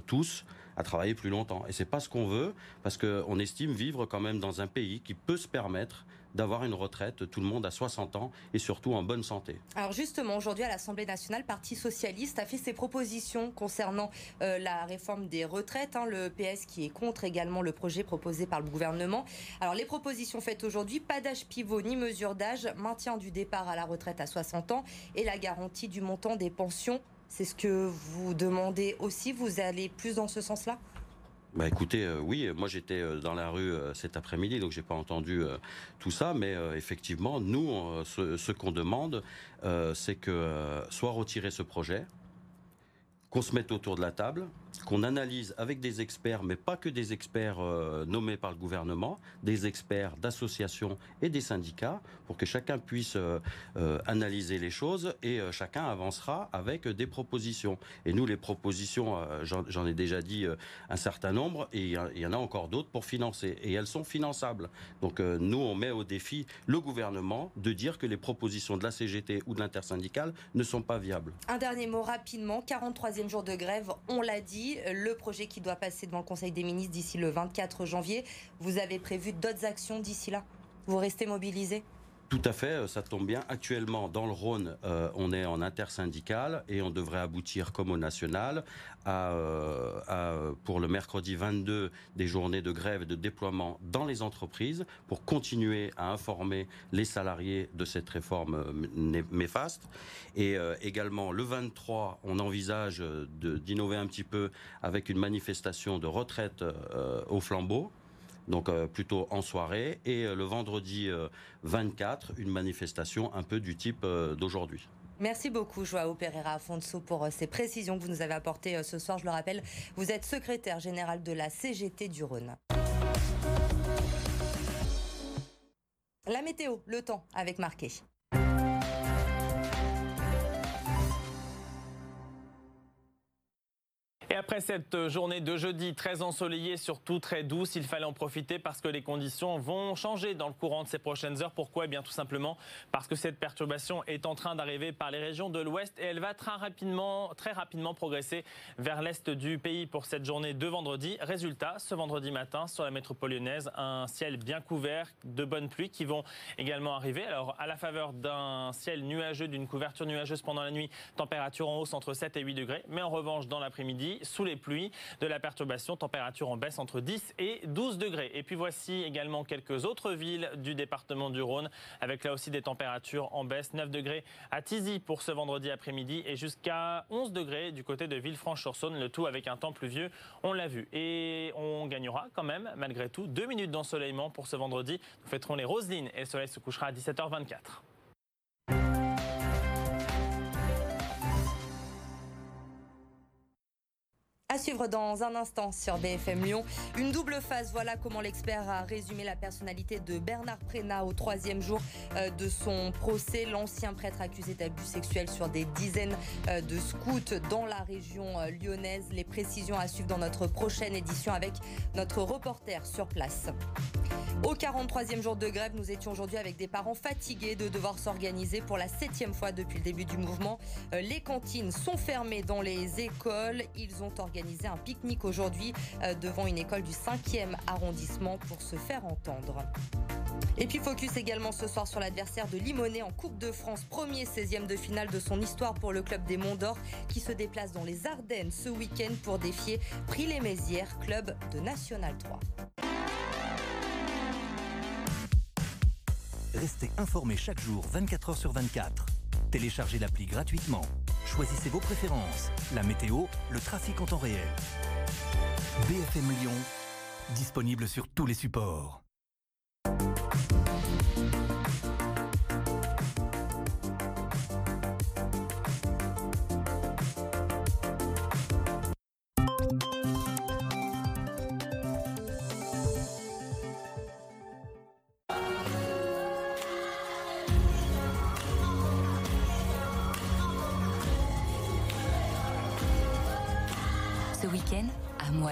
S22: tous à travailler plus longtemps. Et c'est pas ce qu'on veut, parce qu'on estime vivre quand même dans un pays qui peut se permettre d'avoir une retraite, tout le monde à 60 ans et surtout en bonne santé.
S9: Alors justement, aujourd'hui à l'Assemblée nationale, le Parti socialiste a fait ses propositions concernant euh, la réforme des retraites. Hein, le PS qui est contre également le projet proposé par le gouvernement. Alors les propositions faites aujourd'hui, pas d'âge pivot ni mesure d'âge, maintien du départ à la retraite à 60 ans et la garantie du montant des pensions. C'est ce que vous demandez aussi. Vous allez plus dans ce sens-là?
S22: Bah écoutez, euh, oui, moi j'étais euh, dans la rue euh, cet après-midi, donc j'ai pas entendu tout ça, mais effectivement, nous, ce, ce qu'on demande, c'est que soit retirer ce projet, qu'on se mette autour de la table, qu'on analyse avec des experts, mais pas que des experts euh, nommés par le gouvernement, des experts d'associations et des syndicats, pour que chacun puisse euh, euh, analyser les choses et chacun avancera avec des propositions. Et nous, les propositions, j'en ai déjà dit un certain nombre, et il y, en a encore d'autres pour financer, et elles sont finançables. Donc nous, on met au défi le gouvernement de dire que les propositions de la CGT ou de l'intersyndicale ne sont pas viables.
S9: Un dernier mot rapidement, 43e jour de grève, on l'a dit, le projet qui doit passer devant le Conseil des ministres d'ici le 24 janvier. Vous avez prévu d'autres actions d'ici là? Vous restez mobilisé
S22: tout à fait, euh, ça tombe bien. Actuellement, dans le Rhône, euh, on est en intersyndical et on devrait aboutir, comme au national, euh, pour le mercredi 22 des journées de grève et de déploiement dans les entreprises pour continuer à informer les salariés de cette réforme néfaste. Et également, le 23, on envisage d'innover un petit peu avec une manifestation de retraite au flambeau donc euh, plutôt en soirée, et euh, le vendredi 24, euh, une manifestation un peu du type d'aujourd'hui.
S9: Merci beaucoup Joao Pereira Afonso pour ces précisions que vous nous avez apportées ce soir. Je le rappelle, vous êtes secrétaire général de la CGT du Rhône. La météo, le temps avec Marquet.
S10: Et après cette journée de jeudi très ensoleillée, surtout très douce, il fallait en profiter parce que les conditions vont changer dans le courant de ces prochaines heures. Pourquoi? Eh bien tout simplement parce que cette perturbation est en train d'arriver par les régions de l'ouest et elle va très rapidement, très rapidement progresser vers l'est du pays pour cette journée de vendredi. Résultat, ce vendredi matin sur la métropole lyonnaise, un ciel bien couvert, de bonnes pluies qui vont également arriver. Alors à la faveur d'un ciel nuageux, d'une couverture nuageuse pendant la nuit, température en hausse entre 7 et 8 degrés. Mais en revanche, dans l'après-midi, sous les pluies, de la perturbation, température en baisse entre 10 et 12 degrés. Et puis voici également quelques autres villes du département du Rhône, avec là aussi des températures en baisse. 9 degrés à Tizy pour ce vendredi après-midi et jusqu'à 11 degrés du côté de Villefranche-sur-Saône, le tout avec un temps pluvieux, on l'a vu. Et on gagnera quand même, malgré tout, deux minutes d'ensoleillement pour ce vendredi. Nous fêterons les Roselines et le soleil se couchera à 17h24.
S9: À suivre dans un instant sur BFM Lyon. Une double phase, voilà comment l'expert a résumé la personnalité de Bernard Prénat au troisième jour euh, de son procès. L'ancien prêtre accusé d'abus sexuels sur des dizaines euh, de scouts dans la région euh, lyonnaise. Les précisions à suivre dans notre prochaine édition avec notre reporter sur place. Au 43e jour de grève, nous étions aujourd'hui avec des parents fatigués de devoir s'organiser pour la septième fois depuis le début du mouvement. Les cantines sont fermées dans les écoles. Ils ont organisé un pique-nique aujourd'hui euh, devant une école du 5e arrondissement pour se faire entendre. Et puis focus également ce soir sur l'adversaire de Limonest en Coupe de France, premier 16e de finale de son histoire pour le club des Monts d'Or qui se déplace dans les Ardennes ce week-end pour défier Prix-les-Mézières, club de National 3.
S23: Restez informés chaque jour 24 h sur 24. Téléchargez l'appli gratuitement. Choisissez vos préférences, la météo, le trafic en temps réel. BFM Lyon, disponible sur tous les supports.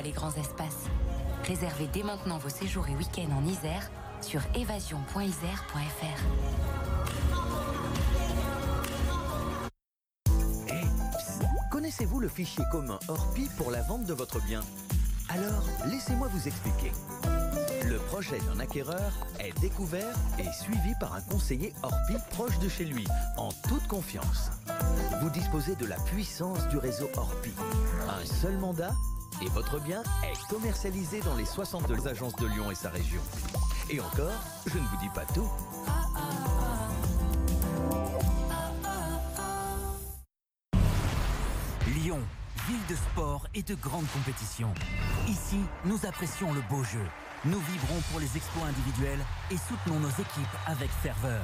S5: Les grands espaces. Réservez dès maintenant vos séjours et week-ends en Isère sur évasion.isère.fr.
S11: Connaissez-vous le fichier commun ORPI pour la vente de votre bien? Alors, laissez-moi vous expliquer. Le projet d'un acquéreur est découvert et suivi par un conseiller ORPI proche de chez lui, en toute confiance. Vous disposez de la puissance du réseau ORPI. Un seul mandat et votre bien est commercialisé dans les 62 agences de Lyon et sa région. Et encore, je ne vous dis pas tout.
S23: Lyon, ville de sport et de grandes compétitions. Ici, nous apprécions le beau jeu. Nous vivrons pour les exploits individuels et soutenons nos équipes avec ferveur.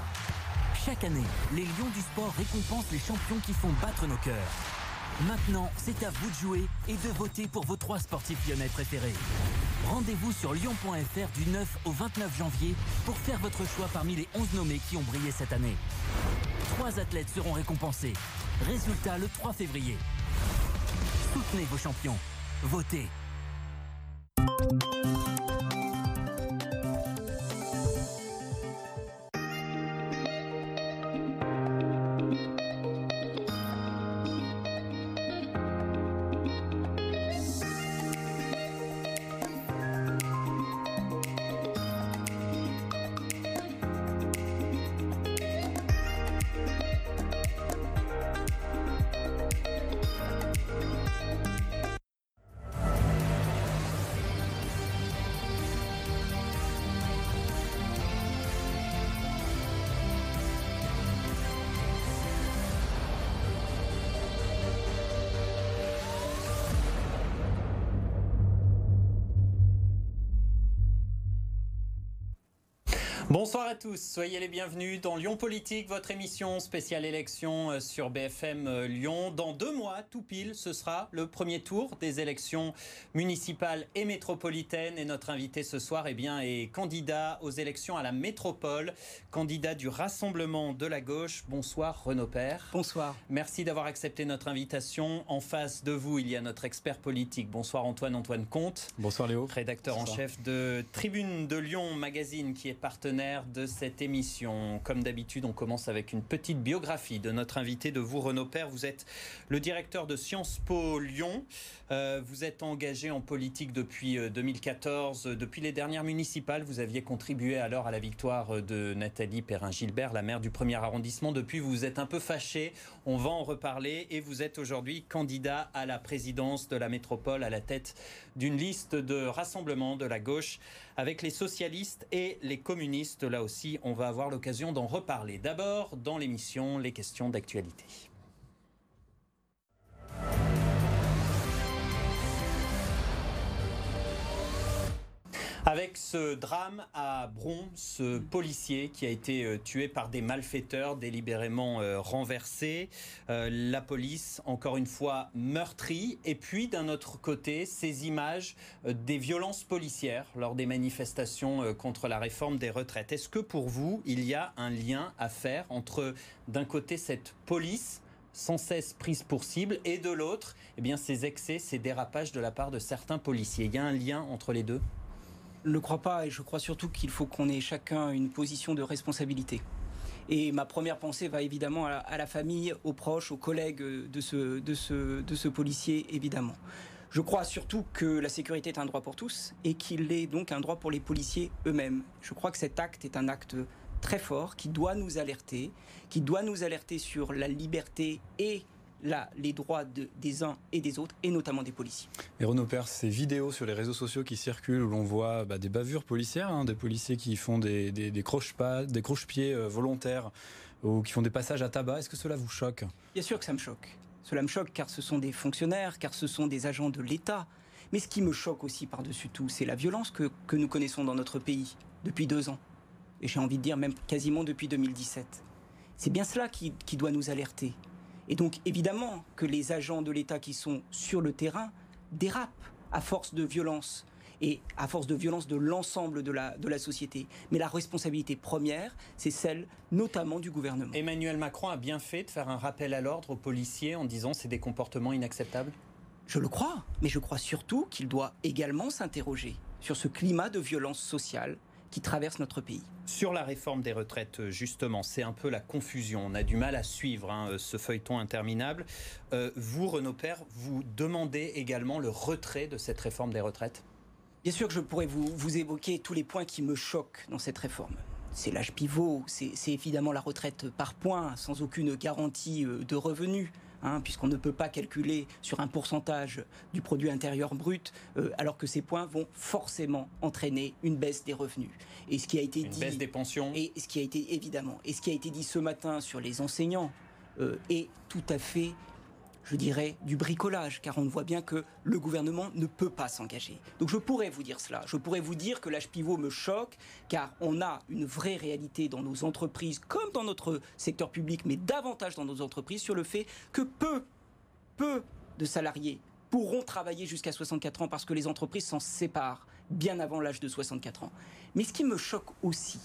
S23: Chaque année, les Lions du sport récompensent les champions qui font battre nos cœurs. Maintenant, c'est à vous de jouer et de voter pour vos trois sportifs lyonnais préférés. Rendez-vous sur lyon.fr du 9 au 29 janvier pour faire votre choix parmi les 11 nommés qui ont brillé cette année. Trois athlètes seront récompensés. Résultat le 3 février. Soutenez vos champions. Votez.
S1: Bonsoir à tous, soyez les bienvenus dans Lyon Politique, votre émission spéciale élection euh, sur BFM euh, Lyon. Dans deux mois, tout pile, ce sera le premier tour des élections municipales et métropolitaines. Et notre invité ce soir eh bien, est candidat aux élections à la métropole, candidat du Rassemblement de la gauche. Bonsoir Renaud Père.
S2: Bonsoir.
S1: Merci d'avoir accepté notre invitation. En face de vous, il y a notre expert politique. Bonsoir Antoine Antoine Comte.
S3: Bonsoir Léo.
S1: Rédacteur
S3: Bonsoir.
S1: en chef de Tribune de Lyon Magazine qui est partenaire de cette émission. Comme d'habitude, on commence avec une petite biographie de notre invité, de vous Renaud Père. Vous êtes le directeur de Sciences Po Lyon. Euh, vous êtes engagé en politique depuis euh, 2014. Depuis les dernières municipales, vous aviez contribué alors à la victoire de Nathalie Perrin-Gilbert, la maire du premier arrondissement. Depuis, vous vous êtes un peu fâché. On va en reparler. Et vous êtes aujourd'hui candidat à la présidence de la métropole à la tête d'une liste de rassemblement de la gauche avec les socialistes et les communistes. Là aussi, on va avoir l'occasion d'en reparler. D'abord, dans l'émission, les questions d'actualité. Avec ce drame à Bron, ce policier qui a été euh, tué par des malfaiteurs délibérément euh, renversés, euh, la police encore une fois meurtrie, et puis d'un autre côté ces images des violences policières lors des manifestations contre la réforme des retraites. Est-ce que pour vous il y a un lien à faire entre d'un côté cette police sans cesse prise pour cible et de l'autre eh bien ces excès, ces dérapages de la part de certains policiers? Il y a un lien entre les deux?
S2: Le crois pas et je crois surtout qu'il faut qu'on ait chacun une position de responsabilité. Et ma première pensée va évidemment à la, famille, aux proches, aux collègues de ce, de, ce, de ce policier, évidemment. Je crois surtout que la sécurité est un droit pour tous et qu'il est donc un droit pour les policiers eux-mêmes. Je crois que cet acte est un acte très fort qui doit nous alerter, qui doit nous alerter sur la liberté et la, les droits de- des uns et des autres, et notamment des policiers.
S3: Et Renaud Père, ces vidéos sur les réseaux sociaux qui circulent où l'on voit bah, des bavures policières, hein, des policiers qui font des, des, des croche-pieds euh, volontaires ou qui font des passages à tabac, est-ce que cela vous choque?
S2: Bien sûr que ça me choque. Cela me choque car ce sont des fonctionnaires, car ce sont des agents de l'État. Mais ce qui me choque aussi par-dessus tout, c'est la violence que, que nous connaissons dans notre pays depuis deux ans. Et j'ai envie de dire même quasiment depuis 2017. C'est bien cela qui, qui doit nous alerter. Et donc évidemment que les agents de l'État qui sont sur le terrain dérapent à force de violence et à force de violence de l'ensemble de la, de la société. Mais la responsabilité première, c'est celle notamment du gouvernement.
S1: Emmanuel Macron a bien fait de faire un rappel à l'ordre aux policiers en disant c'est des comportements inacceptables?
S2: Je le crois, mais je crois surtout qu'il doit également s'interroger sur ce climat de violence sociale qui traverse notre pays.
S1: Sur la réforme des retraites, justement, c'est un peu la confusion. On a du mal à suivre hein, ce feuilleton interminable. Euh, vous, Renaud Père, vous demandez également le retrait de cette réforme des retraites?
S2: Bien sûr que je pourrais vous, vous évoquer tous les points qui me choquent dans cette réforme. C'est l'âge pivot, c'est c'est évidemment la retraite par points, sans aucune garantie euh, de revenus. Hein, puisqu'on ne peut pas calculer sur un pourcentage du produit intérieur brut, euh, alors que ces points vont forcément entraîner une baisse des revenus. Et ce qui a été
S1: Une
S2: dit,
S1: baisse des pensions
S2: et ce qui a été évidemment, et ce qui a été dit ce matin sur les enseignants euh, est tout à fait, je dirais, du bricolage, car on voit bien que le gouvernement ne peut pas s'engager. Donc je pourrais vous dire cela. Je pourrais vous dire que l'âge pivot me choque, car on a une vraie réalité dans nos entreprises, comme dans notre secteur public, mais davantage dans nos entreprises, sur le fait que peu, peu de salariés pourront travailler jusqu'à 64 ans parce que les entreprises s'en séparent bien avant l'âge de 64 ans. Mais ce qui me choque aussi,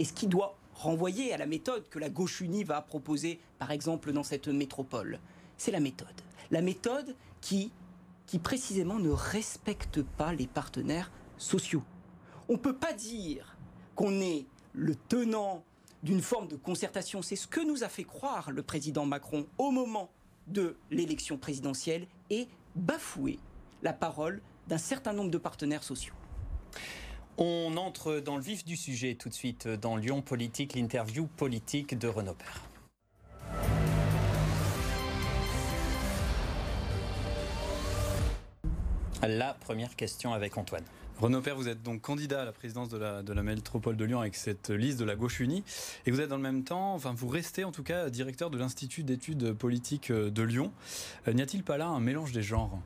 S2: et ce qui doit renvoyer à la méthode que la gauche unie va proposer, par exemple, dans cette métropole, c'est la méthode. La méthode qui, précisément ne respecte pas les partenaires sociaux. On ne peut pas dire qu'on est le tenant d'une forme de concertation. C'est ce que nous a fait croire le président Macron au moment de l'élection présidentielle et bafouer la parole d'un certain nombre de partenaires sociaux.
S1: On entre dans le vif du sujet tout de suite dans Lyon Politique, l'interview politique de Renaud Père. La première question avec Antoine.
S3: Renaud Père, vous êtes donc candidat à la présidence de la, de la métropole de Lyon avec cette liste de la gauche unie. Et vous êtes dans le même temps, enfin vous restez en tout cas directeur de l'Institut d'études politiques de Lyon. Euh, N'y a-t-il pas là un mélange des genres?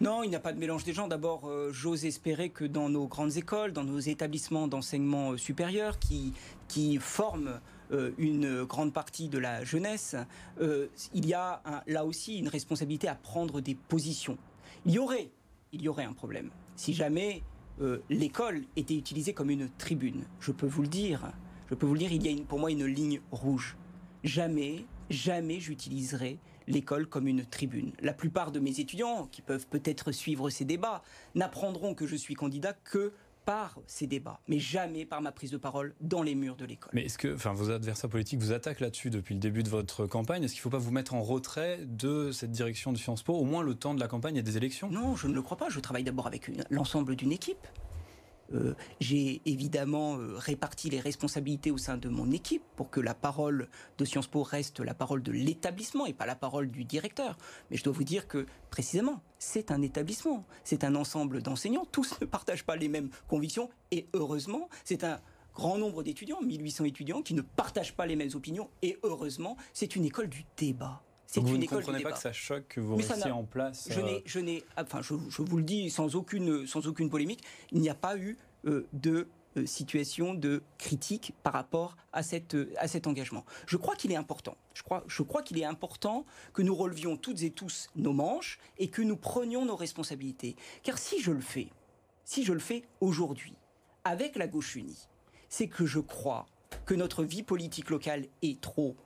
S2: Non, il n'y a pas de mélange des gens. D'abord, euh, j'ose espérer que dans nos grandes écoles, dans nos établissements d'enseignement euh, supérieur qui, qui forment euh, une grande partie de la jeunesse, euh, il y a un- là aussi une responsabilité à prendre des positions. Il y aurait, il y aurait un problème si jamais euh, l'école était utilisée comme une tribune. Je peux vous le dire. Je peux vous le dire. Il y a pour moi une ligne rouge. Jamais, jamais j'utiliserai l'école comme une tribune. La plupart de mes étudiants, qui peuvent peut-être suivre ces débats, n'apprendront que je suis candidat que par ces débats, mais jamais par ma prise de parole dans les murs de l'école.
S3: Mais est-ce que enfin, vos adversaires politiques vous attaquent là-dessus depuis le début de votre campagne? Est-ce qu'il ne faut pas vous mettre en retrait de cette direction de Sciences Po, au moins le temps de la campagne et des élections
S2: Non, je ne le crois pas. Je travaille d'abord avec l'ensemble d'une équipe. Euh, J'ai évidemment euh, réparti les responsabilités au sein de mon équipe pour que la parole de Sciences Po reste la parole de l'établissement et pas la parole du directeur. Mais je dois vous dire que précisément, c'est un établissement, c'est un ensemble d'enseignants. Tous [LAUGHS] ne partagent pas les mêmes convictions et heureusement, c'est un grand nombre d'étudiants, 1800 étudiants, qui ne partagent pas les mêmes opinions et heureusement, c'est une école du débat. C'est une
S3: ne
S2: école du
S3: comprenez pas
S2: débat.
S3: que ça choque que vous restiez en place
S2: Je
S3: euh,
S2: n'ai, je n'ai, enfin, je, je vous le dis sans aucune, sans aucune polémique, il n'y a pas eu euh, de euh, situation de critique par rapport à, cette, euh, à cet engagement. Je crois qu'il est important. Je crois, je crois qu'il est important que nous relevions toutes et tous nos manches et que nous prenions nos responsabilités. Car si je le fais, si je le fais aujourd'hui, avec la gauche unie, c'est que je crois que notre vie politique locale est trop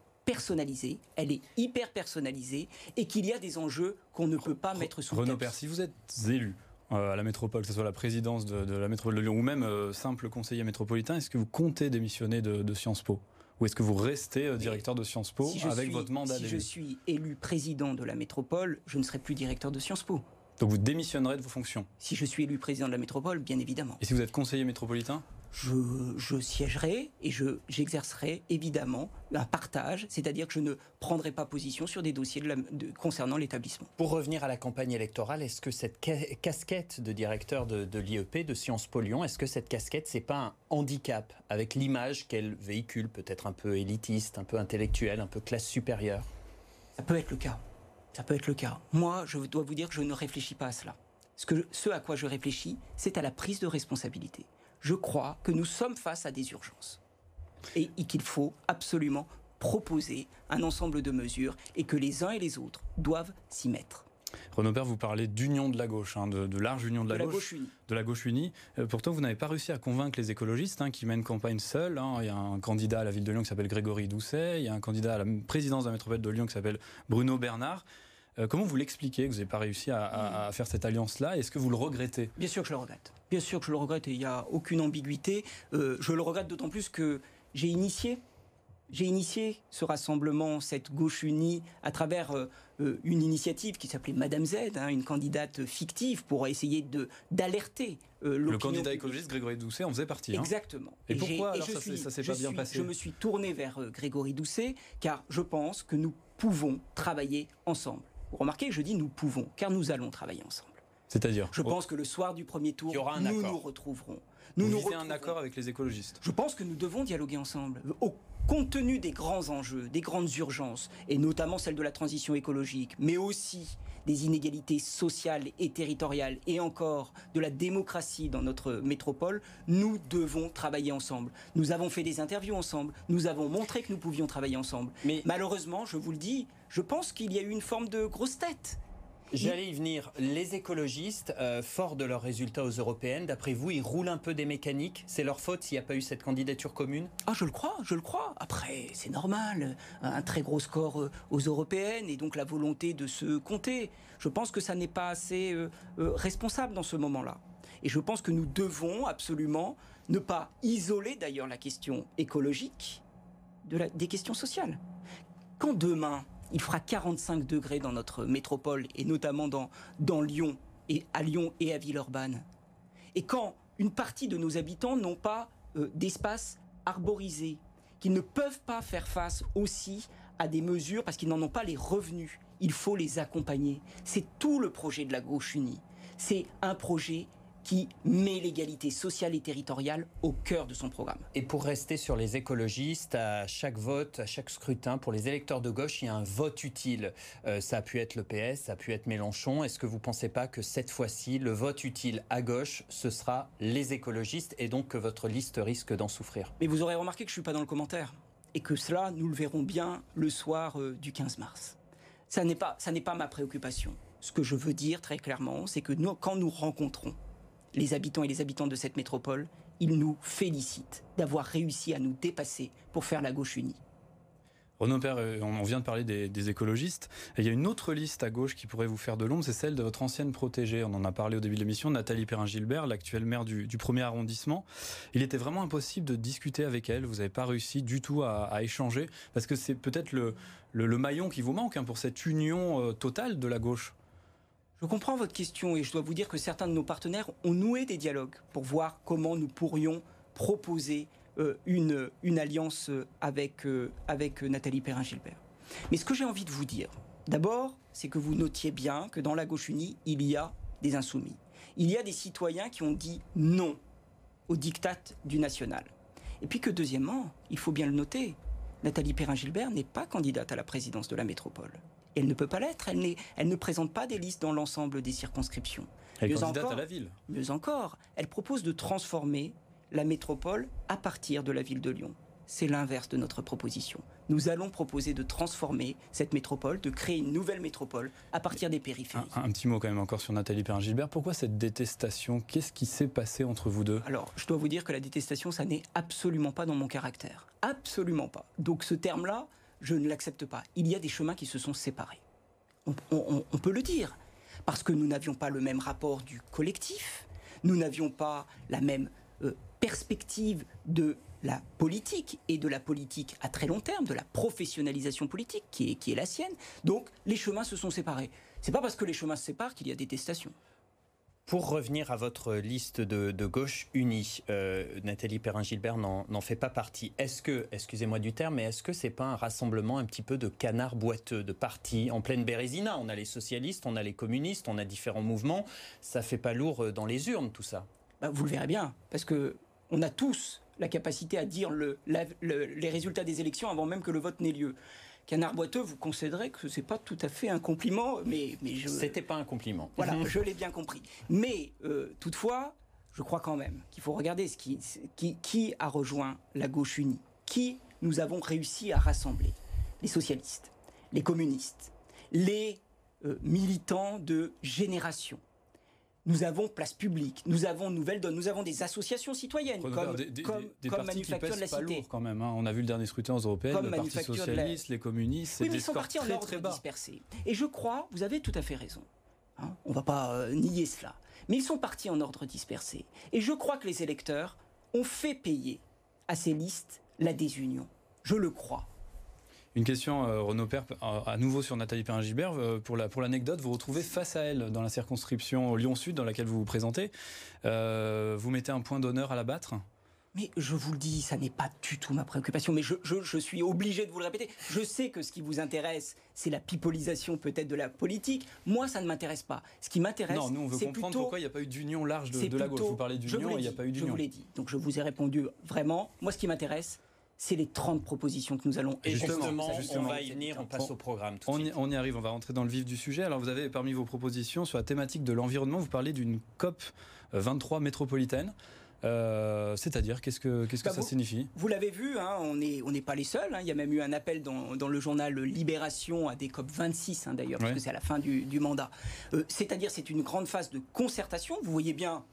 S2: personnalisée, elle est hyper personnalisée, et qu'il y a des enjeux qu'on ne peut pas mettre sous le
S3: Renaud. Père, si vous êtes élu euh, à la métropole, que ce soit la présidence de, de la métropole de Lyon ou même euh, simple conseiller métropolitain, est-ce que vous comptez démissionner de, de Sciences Po? Ou est-ce que vous restez euh, directeur de Sciences Po
S2: Si
S3: avec
S2: suis-
S3: votre mandat
S2: Si je suis élu président de la métropole, je ne serai plus directeur de Sciences Po.
S3: Donc vous démissionnerez de vos fonctions?
S2: Si je suis élu président de la métropole, bien évidemment.
S3: Et si vous êtes conseiller métropolitain?
S2: Je, je siégerai et je, j'exercerai évidemment un partage, c'est-à-dire que je ne prendrai pas position sur des dossiers de la- de- concernant l'établissement.
S1: Pour revenir à la campagne électorale, est-ce que cette ca- casquette de directeur de, de l'IEP, de Sciences Po Lyon, est-ce que cette casquette, c'est pas un handicap avec l'image qu'elle véhicule, peut-être un peu élitiste, un peu intellectuelle, un peu classe supérieure?
S2: Ça peut être le cas. Ça peut être le cas. Moi, je dois vous dire que je ne réfléchis pas à cela. Ce, que, ce à quoi je réfléchis, c'est à la prise de responsabilité. Je crois que nous sommes face à des urgences et, qu'il faut absolument proposer un ensemble de mesures et que les uns et les autres doivent s'y mettre.
S3: Renaud Père, vous parlez d'union de la gauche, hein, de, de large union de la,
S2: De la gauche unie.
S3: De la gauche unie. Euh, pourtant, vous n'avez pas réussi à convaincre les écologistes hein, qui mènent campagne seuls. hein. Il y a un candidat à la ville de Lyon qui s'appelle Grégory Doucet. Il y a un candidat à la présidence de la métropole de Lyon qui s'appelle Bruno Bernard. Euh, comment vous l'expliquez que vous n'avez pas réussi à, à- à faire cette alliance-là? Est-ce que vous le regrettez?
S2: Bien sûr que je le regrette. Bien sûr que je le regrette et il n'y a aucune ambiguïté. Euh, je le regrette d'autant plus que j'ai initié, j'ai initié ce rassemblement, cette gauche unie, à travers euh, une initiative qui s'appelait Madame Z, hein, une candidate fictive pour essayer de d'alerter euh,
S3: Le candidat écologiste Grégory Doucet en faisait partie. hein.
S2: Exactement.
S3: Et, pourquoi alors
S2: je
S3: ça,
S2: suis-
S3: s'est- ça s'est pas bien passé?
S2: Je me suis tourné vers euh, Grégory Doucet car je pense que nous pouvons travailler ensemble. Vous remarquez, je dis nous pouvons car nous allons travailler ensemble.
S3: C'est-à-dire
S2: Je pense que le soir du premier tour,
S3: y aura un
S2: nous
S3: accord.
S2: nous retrouverons. Nous
S3: Vous
S2: nous
S3: visez un accord avec les écologistes
S2: Je pense que nous devons dialoguer ensemble. Au compte tenu des grands enjeux, des grandes urgences, et notamment celle de la transition écologique, mais aussi des inégalités sociales et territoriales, et encore de la démocratie dans notre métropole, nous devons travailler ensemble. Nous avons fait des interviews ensemble, nous avons montré que nous pouvions travailler ensemble. Mais malheureusement, je vous le dis, je pense qu'il y a eu une forme de grosse tête.
S1: J'allais y venir. Les écologistes, euh, forts de leurs résultats aux européennes, d'après vous, ils roulent un peu des mécaniques? C'est leur faute s'il n'y a pas eu cette candidature commune?
S2: Ah, je le crois, je le crois. Après, c'est normal. Un très gros score euh, aux européennes et donc la volonté de se compter. Je pense que ça n'est pas assez euh, euh, responsable dans ce moment-là. Et je pense que nous devons absolument ne pas isoler d'ailleurs la question écologique des questions sociales. Quand demain, il fera 45 degrés dans notre métropole, et notamment dans, dans Lyon, et à Lyon et à Villeurbanne, et quand une partie de nos habitants n'ont pas euh, d'espace arborisé, qu'ils ne peuvent pas faire face aussi à des mesures parce qu'ils n'en ont pas les revenus, il faut les accompagner. C'est tout le projet de la gauche unie. C'est un projet qui met l'égalité sociale et territoriale au cœur de son programme.
S1: Et pour rester sur les écologistes, à chaque vote, à chaque scrutin, pour les électeurs de gauche, il y a un vote utile. Euh, ça a pu être le PS, ça a pu être Mélenchon. Est-ce que vous ne pensez pas que cette fois-ci, le vote utile à gauche, ce sera les écologistes et donc que votre liste risque d'en souffrir?
S2: Mais vous aurez remarqué que je ne suis pas dans le commentaire et que cela, nous le verrons bien le soir euh, du 15 mars. Ça n'est pas, ça pas ma préoccupation. Ce que je veux dire très clairement, c'est que nous, quand nous rencontrons les habitants et les habitants de cette métropole, ils nous félicitent d'avoir réussi à nous dépasser pour faire la gauche unie.
S3: Renaud Père, euh, on vient de parler des, écologistes. il y a une autre liste à gauche qui pourrait vous faire de l'ombre, c'est celle de votre ancienne protégée. On en a parlé au début de l'émission, Nathalie Perrin-Gilbert, l'actuelle maire du, premier arrondissement. Il était vraiment impossible de discuter avec elle. Vous n'avez pas réussi du tout à, échanger, parce que c'est peut-être le, maillon qui vous manque hein, pour cette union euh, totale de la gauche.
S2: Je comprends votre question et je dois vous dire que certains de nos partenaires ont noué des dialogues pour voir comment nous pourrions proposer euh, une, alliance euh, avec, euh, avec Nathalie Perrin-Gilbert. Mais ce que j'ai envie de vous dire, d'abord, c'est que vous notiez bien que dans la gauche unie, il y a des insoumis. Il y a des citoyens qui ont dit non au diktat du national. Et puis que deuxièmement, il faut bien le noter, Nathalie Perrin-Gilbert n'est pas candidate à la présidence de la métropole elle ne peut pas l'être. Elle, elle, ne présente pas des listes dans l'ensemble des circonscriptions.
S3: Elle candidate encore, à la ville.
S2: Mieux encore, elle propose de transformer la métropole à partir de la ville de Lyon. C'est l'inverse de notre proposition. Nous allons proposer de transformer cette métropole, de créer une nouvelle métropole à partir des périphéries.
S3: Un, petit mot quand même encore sur Nathalie Perrin-Gilbert. Pourquoi cette détestation? Qu'est-ce qui s'est passé entre vous deux?
S2: Alors, je dois vous dire que la détestation, ça n'est absolument pas dans mon caractère. Absolument pas. Donc ce terme-là, je ne l'accepte pas. Il y a des chemins qui se sont séparés. On, peut le dire. Parce que nous n'avions pas le même rapport du collectif, nous n'avions pas la même euh, perspective de la politique et de la politique à très long terme, de la professionnalisation politique qui est, la sienne. Donc les chemins se sont séparés. C'est pas parce que les chemins se séparent qu'il y a détestation.
S1: Pour revenir à votre liste de, gauche unie, euh, Nathalie Perrin-Gilbert n'en fait pas partie. Est-ce que, excusez-moi du terme, mais est-ce que c'est pas un rassemblement un petit peu de canards boiteux, de partis en pleine bérésina? On a les socialistes, on a les communistes, on a différents mouvements. Ça fait pas lourd euh, dans les urnes, tout ça
S2: bah, Vous le verrez bien, parce que on a tous la capacité à dire les résultats des élections avant même que le vote n'ait lieu. Canard boiteux, vous concéderez que ce n'est pas tout à fait un compliment, mais, mais je...
S1: C'était pas un compliment.
S2: Voilà, [LAUGHS] je l'ai bien compris. Mais euh, toutefois, je crois quand même qu'il faut regarder ce qui, qui, qui a rejoint la gauche unie, qui nous avons réussi à rassembler. Les socialistes, les communistes, les euh, militants de génération, nous avons place publique, nous avons Nouvelle Donne, nous avons des associations citoyennes comme,
S3: des,
S2: comme,
S3: des Manufacture de la Cité. quand même. Hein. On a vu le dernier scrutin aux européennes, le Parti Socialiste, les communistes,
S2: oui, mais ils sont partis en ordre dispersé. Et je crois, vous avez tout à fait raison. Hein. on ne va pas euh, nier cela. Mais ils sont partis en ordre dispersé. Et je crois que les électeurs ont fait payer à ces listes la désunion. Je le crois.
S3: Une question, euh, Renaud Père, euh, à nouveau sur Nathalie Perrin-Gilbert. Euh, pour l'anecdote, vous vous retrouvez face à elle dans la circonscription Lyon-Sud dans laquelle vous vous présentez. vous mettez un point d'honneur à la battre?
S2: Mais je vous le dis, ça n'est pas du tout ma préoccupation, mais je, suis obligé de vous le répéter. Je sais que ce qui vous intéresse, c'est la pipolisation peut-être de la politique. Moi, ça ne m'intéresse pas. Ce qui m'intéresse,
S3: Non, nous, on veut comprendre pourquoi il n'y a pas eu d'union large de, la gauche. Vous parlez d'union, il n'y a pas eu d'union.
S2: Je vous l'ai dit. Donc je vous ai répondu vraiment. Moi, ce qui m'intéresse, c'est les 30 propositions que nous allons
S1: Et justement, on va y venir, on passe au programme.
S3: on, y, on, y, arrive, on va rentrer dans le vif du sujet. Alors vous avez parmi vos propositions sur la thématique de l'environnement, vous parlez d'une COP 23 métropolitaine. Euh, c'est-à-dire, qu'est-ce que, qu'est-ce que bah, ça signifie?
S2: Vous l'avez vu, hein, on n'est on pas les seuls. Hein. il y a même eu un appel dans, dans, le journal Libération à des COP 26, hein, d'ailleurs, parce que c'est à la fin du, du mandat. Euh, c'est-à-dire, c'est une grande phase de concertation. Vous voyez bien,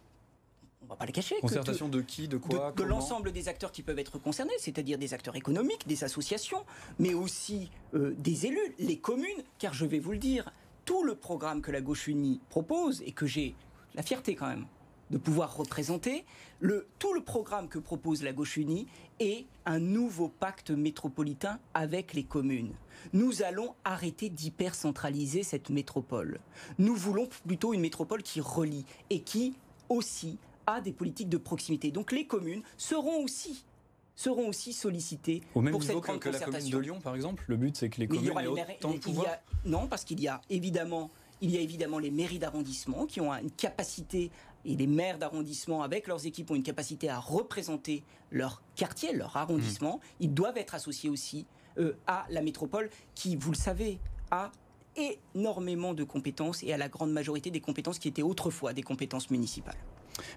S2: on va pas les cacher.
S3: Concertation de qui, de quoi
S2: De, l'ensemble des acteurs qui peuvent être concernés, c'est-à-dire des acteurs économiques, des associations, mais aussi euh, des élus, les communes, car je vais vous le dire, tout le programme que la Gauche Unie propose et que j'ai la fierté quand même de pouvoir représenter, le, tout le programme que propose la Gauche Unie est un nouveau pacte métropolitain avec les communes. Nous allons arrêter d'hypercentraliser cette métropole. Nous voulons plutôt une métropole qui relie et qui aussi à des politiques de proximité. Donc les communes seront aussi seront aussi sollicitées
S3: Au même
S2: pour
S3: niveau
S2: cette
S3: que, la commune de Lyon, par exemple. Le but, c'est que les communes aient autant de pouvoir.
S2: non, parce qu'il y a évidemment il y a évidemment les mairies d'arrondissement qui ont une capacité et les maires d'arrondissement avec leurs équipes ont une capacité à représenter leur quartier, leur arrondissement,
S1: Mmh.
S2: ils doivent être associés aussi euh, à la métropole qui, vous le savez, a énormément de compétences et à la grande majorité des compétences qui étaient autrefois des compétences municipales.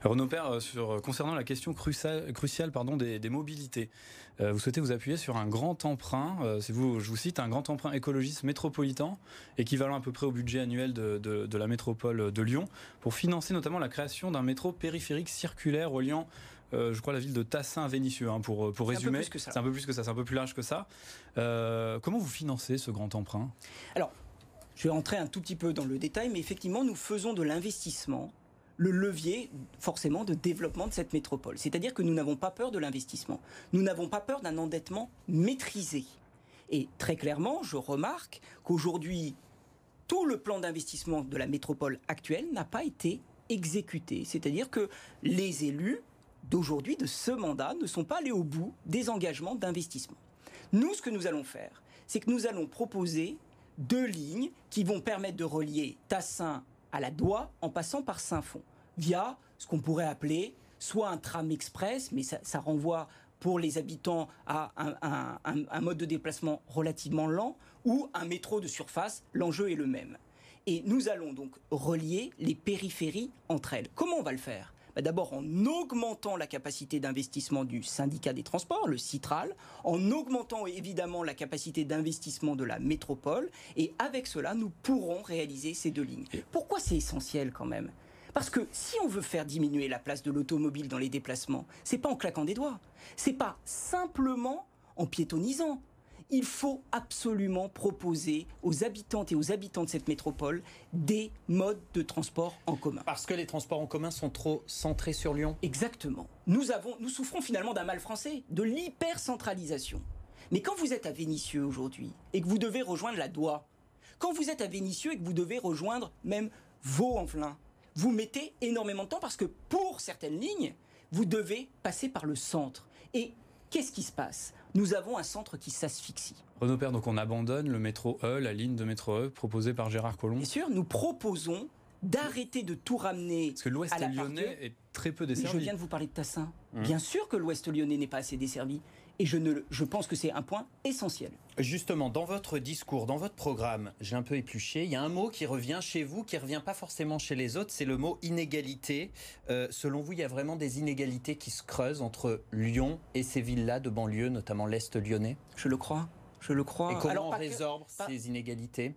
S3: Renaud Père, euh, sur, euh, concernant la question cruciale, cruciale pardon, des, des mobilités, euh, vous souhaitez vous appuyer sur un grand emprunt, euh, vous, je vous cite, un grand emprunt écologiste métropolitain, équivalent à peu près au budget annuel de, de- de la métropole de Lyon, pour financer notamment la création d'un métro périphérique circulaire reliant euh, je crois la ville de Tassin à Vénissieux, hein, pour, résumer. C'est un peu plus que ça, c'est un peu plus large que ça. Euh, comment vous financez ce grand emprunt?
S2: Alors, je vais rentrer un tout petit peu dans le détail, mais effectivement, nous faisons de l'investissement le levier forcément de développement de cette métropole. C'est-à-dire que nous n'avons pas peur de l'investissement. Nous n'avons pas peur d'un endettement maîtrisé. Et très clairement, je remarque qu'aujourd'hui, tout le plan d'investissement de la métropole actuelle n'a pas été exécuté. C'est-à-dire que les élus d'aujourd'hui, de ce mandat, ne sont pas allés au bout des engagements d'investissement. Nous, ce que nous allons faire, c'est que nous allons proposer deux lignes qui vont permettre de relier Tassin à la Doua en passant par Saint-Fond, via ce qu'on pourrait appeler soit un tram express, mais ça, renvoie pour les habitants à un mode de déplacement relativement lent, ou un métro de surface, l'enjeu est le même. Et nous allons donc relier les périphéries entre elles. Comment on va le faire? Bah, D'abord en augmentant la capacité d'investissement du syndicat des transports, le Citral, en augmentant évidemment la capacité d'investissement de la métropole, et avec cela, nous pourrons réaliser ces deux lignes. Pourquoi c'est essentiel quand même? Parce que si on veut faire diminuer la place de l'automobile dans les déplacements, c'est pas en claquant des doigts, c'est pas simplement en piétonnisant. Il faut absolument proposer aux habitantes et aux habitants de cette métropole des modes de transport en commun.
S1: Parce que les transports en commun sont trop centrés sur Lyon
S2: Exactement. Nous, avons, nous souffrons finalement d'un mal français, de l'hypercentralisation. Mais quand vous êtes à Vénissieux aujourd'hui et que vous devez rejoindre la Doua, quand vous êtes à Vénissieux et que vous devez rejoindre même Vaux-en-Velin, vous mettez énormément de temps parce que pour certaines lignes, vous devez passer par le centre. Et qu'est-ce qui se passe? Nous avons un centre qui s'asphyxie.
S3: Renaud Père, donc on abandonne le métro E, la ligne de métro E proposée par Gérard Collomb.
S2: Bien sûr, nous proposons d'arrêter de tout ramener
S3: Parce que l'ouest lyonnais
S2: partie-
S3: est très peu
S2: Mais
S3: desservi.
S2: je viens de vous parler de Tassin.
S3: Mmh.
S2: Bien sûr que l'ouest lyonnais n'est pas assez desservi. Et je, ne, je pense que c'est un point essentiel.
S1: Justement, dans votre discours, dans votre programme, j'ai un peu épluché, il y a un mot qui revient chez vous, qui revient pas forcément chez les autres, c'est le mot inégalité. Euh, selon vous, il y a vraiment des inégalités qui se creusent entre Lyon et ces villes-là de banlieue, notamment l'Est lyonnais?
S2: Je le crois. Je le crois.
S1: Et comment
S2: Alors,
S1: on
S2: que- pas-
S1: ces inégalités,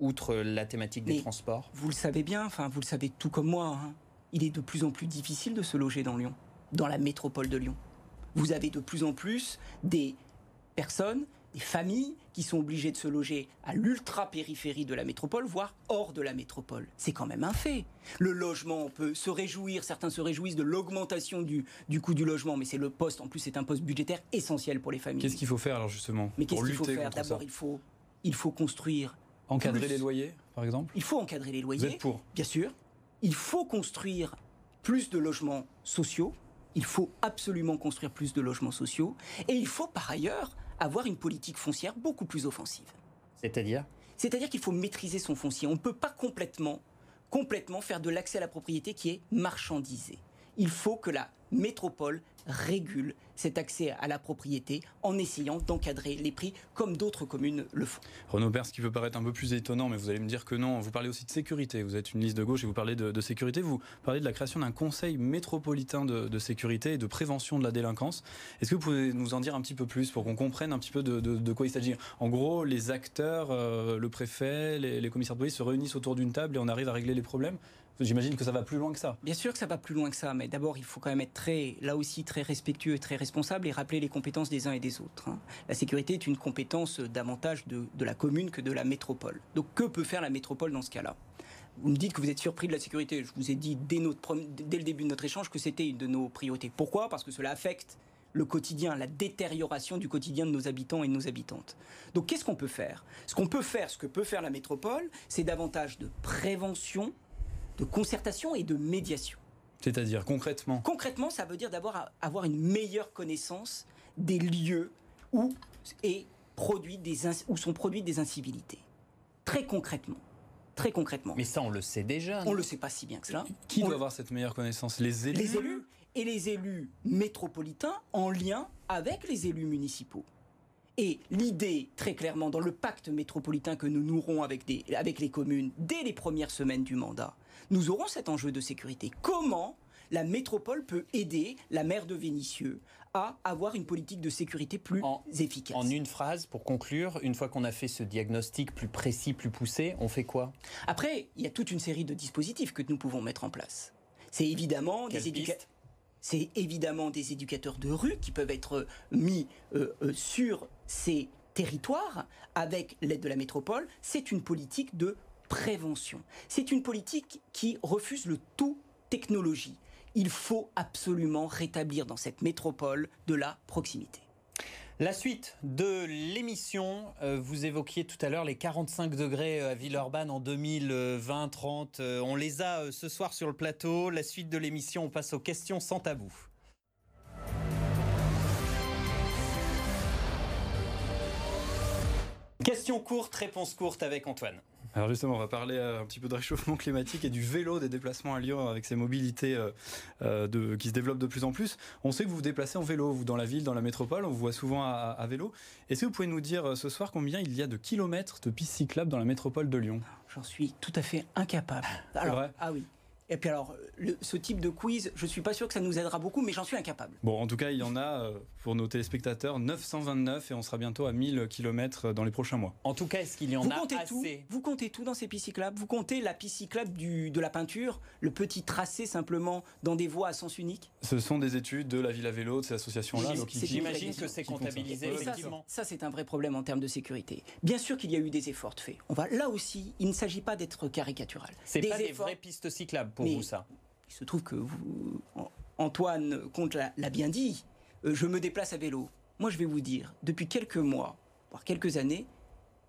S1: outre la thématique des
S2: Mais
S1: transports?
S2: Vous le savez bien, enfin vous le savez tout comme moi, hein, il est de plus en plus difficile de se loger dans Lyon, dans la métropole de Lyon. Vous avez de plus en plus des personnes, des familles qui sont obligées de se loger à l'ultra-périphérie de la métropole, voire hors de la métropole. C'est quand même un fait. Le logement, on peut se réjouir, certains se réjouissent de l'augmentation du, du coût du logement, mais c'est le poste, en plus c'est un poste budgétaire essentiel pour les familles.
S3: Qu'est-ce qu'il faut faire alors justement
S2: Mais qu'est-ce qu'il faut faire D'abord, il faut, il faut construire.
S3: Encadrer
S2: plus.
S3: les loyers, par exemple
S2: Il faut encadrer les loyers.
S3: Vous êtes pour
S2: Bien sûr. Il faut construire plus de logements sociaux. Il faut absolument construire plus de logements sociaux. Et il faut par ailleurs avoir une politique foncière beaucoup plus offensive.
S1: C'est-à-dire?
S2: C'est-à-dire qu'il faut maîtriser son foncier. On ne peut pas complètement, complètement faire de l'accès à la propriété qui est marchandisé. Il faut que la métropole régule cet accès à la propriété en essayant d'encadrer les prix comme d'autres communes le font.
S3: Renaud Père, qui peut paraître un peu plus étonnant, mais vous allez me dire que non. Vous parlez aussi de sécurité. Vous êtes une liste de gauche et vous parlez de, sécurité. Vous parlez de la création d'un conseil métropolitain de, sécurité et de prévention de la délinquance. Est-ce que vous pouvez nous en dire un petit peu plus pour qu'on comprenne un petit peu de, quoi il s'agit? En gros, les acteurs, euh, le préfet, les commissaires de police se réunissent autour d'une table et on arrive à régler les problèmes. J'imagine que ça va plus loin que ça.
S2: Bien sûr que ça va plus loin que ça, mais d'abord il faut quand même être très, là aussi très respectueux et très responsable et rappeler les compétences des uns et des autres. hein. La sécurité est une compétence davantage de, la commune que de la métropole. Donc que peut faire la métropole dans ce cas-là? Vous me dites que vous êtes surpris de la sécurité. Je vous ai dit dès le début de notre échange que c'était une de nos priorités. Pourquoi? Parce que cela affecte le quotidien, la détérioration du quotidien de nos habitants et de nos habitantes. Donc qu'est-ce qu'on peut faire? Ce qu'on peut faire, ce que peut faire la métropole, c'est davantage de prévention, de concertation et de médiation.
S3: C'est-à-dire concrètement.
S2: Concrètement, ça veut dire d'abord a- avoir une meilleure connaissance des lieux où, est produit des où sont produites des incivilités. Très concrètement. très concrètement.
S1: Mais ça, on le sait déjà.
S2: On le sait pas si bien que cela.
S3: Qui
S2: On
S3: doit
S2: le-
S3: avoir cette meilleure connaissance? Les élus
S2: Les élus et les élus métropolitains en lien avec les élus municipaux. Et l'idée, très clairement, dans le pacte métropolitain que nous nourrons avec, des- avec les communes dès les premières semaines du mandat, nous aurons cet enjeu de sécurité. Comment la métropole peut aider la maire de Vénissieux à avoir une politique de sécurité plus efficace
S1: En une phrase, pour conclure, une fois qu'on a fait ce diagnostic plus précis, plus poussé, on fait quoi?
S2: Après, il y a toute une série de dispositifs que nous pouvons mettre en place. C'est évidemment
S1: Quelle
S2: des éducateurs.
S1: piste?
S2: C'est évidemment des éducateurs de rue qui peuvent être mis euh, euh, sur ces territoires avec l'aide de la métropole. C'est une politique de prévention. C'est une politique qui refuse le tout technologie. Il faut absolument rétablir dans cette métropole de la proximité.
S1: La suite de l'émission, euh, vous évoquiez tout à l'heure les 45 degrés euh, à Villeurbanne en 2020-30. Euh, on les a ce soir sur le plateau. La suite de l'émission, on passe aux questions sans tabou. Question courte, réponse courte avec Antoine.
S3: Alors justement, on va parler euh, un petit peu de réchauffement climatique et du vélo, des déplacements à Lyon avec ces mobilités euh, euh, de- qui se développent de plus en plus. On sait que vous vous déplacez en vélo, vous dans la ville, dans la métropole, on vous voit souvent à, à vélo. Est-ce que vous pouvez nous dire ce soir combien il y a de kilomètres de pistes cyclables dans la métropole de Lyon?
S2: J'en suis tout à fait incapable. Alors, ah oui. Et puis alors, le- ce type de quiz, je suis pas sûr que ça nous aidera beaucoup, mais j'en suis incapable.
S3: Bon, en tout cas, il y en a euh, pour nos téléspectateurs 929 et on sera bientôt à 1000 kilomètres dans les prochains mois.
S1: En tout cas, est-ce qu'il y en
S2: vous
S1: a
S2: comptez
S1: assez
S2: tout, vous comptez tout dans ces pistes cyclables. Vous comptez la piste cyclable du, de la peinture, le petit tracé simplement dans des voies à sens unique.
S3: Ce sont des études de la ville à vélo, de ces associations-là.
S1: J'imagine que c'est
S3: Qui font ça.
S1: comptabilisé,
S2: Et ça,
S1: effectivement.
S2: Ça, c'est un vrai problème en termes de sécurité. Bien sûr qu'il y a eu des efforts de fait. On va là aussi, il ne s'agit pas d'être caricatural.
S1: C'est pas des
S2: efforts-
S1: vraies pistes cyclables pour
S2: Mais
S1: vous, ça
S2: Il se trouve que vous, An- Antoine Comte l'a bien dit. euh, je me déplace à vélo. Moi, je vais vous dire, depuis quelques mois, voire quelques années,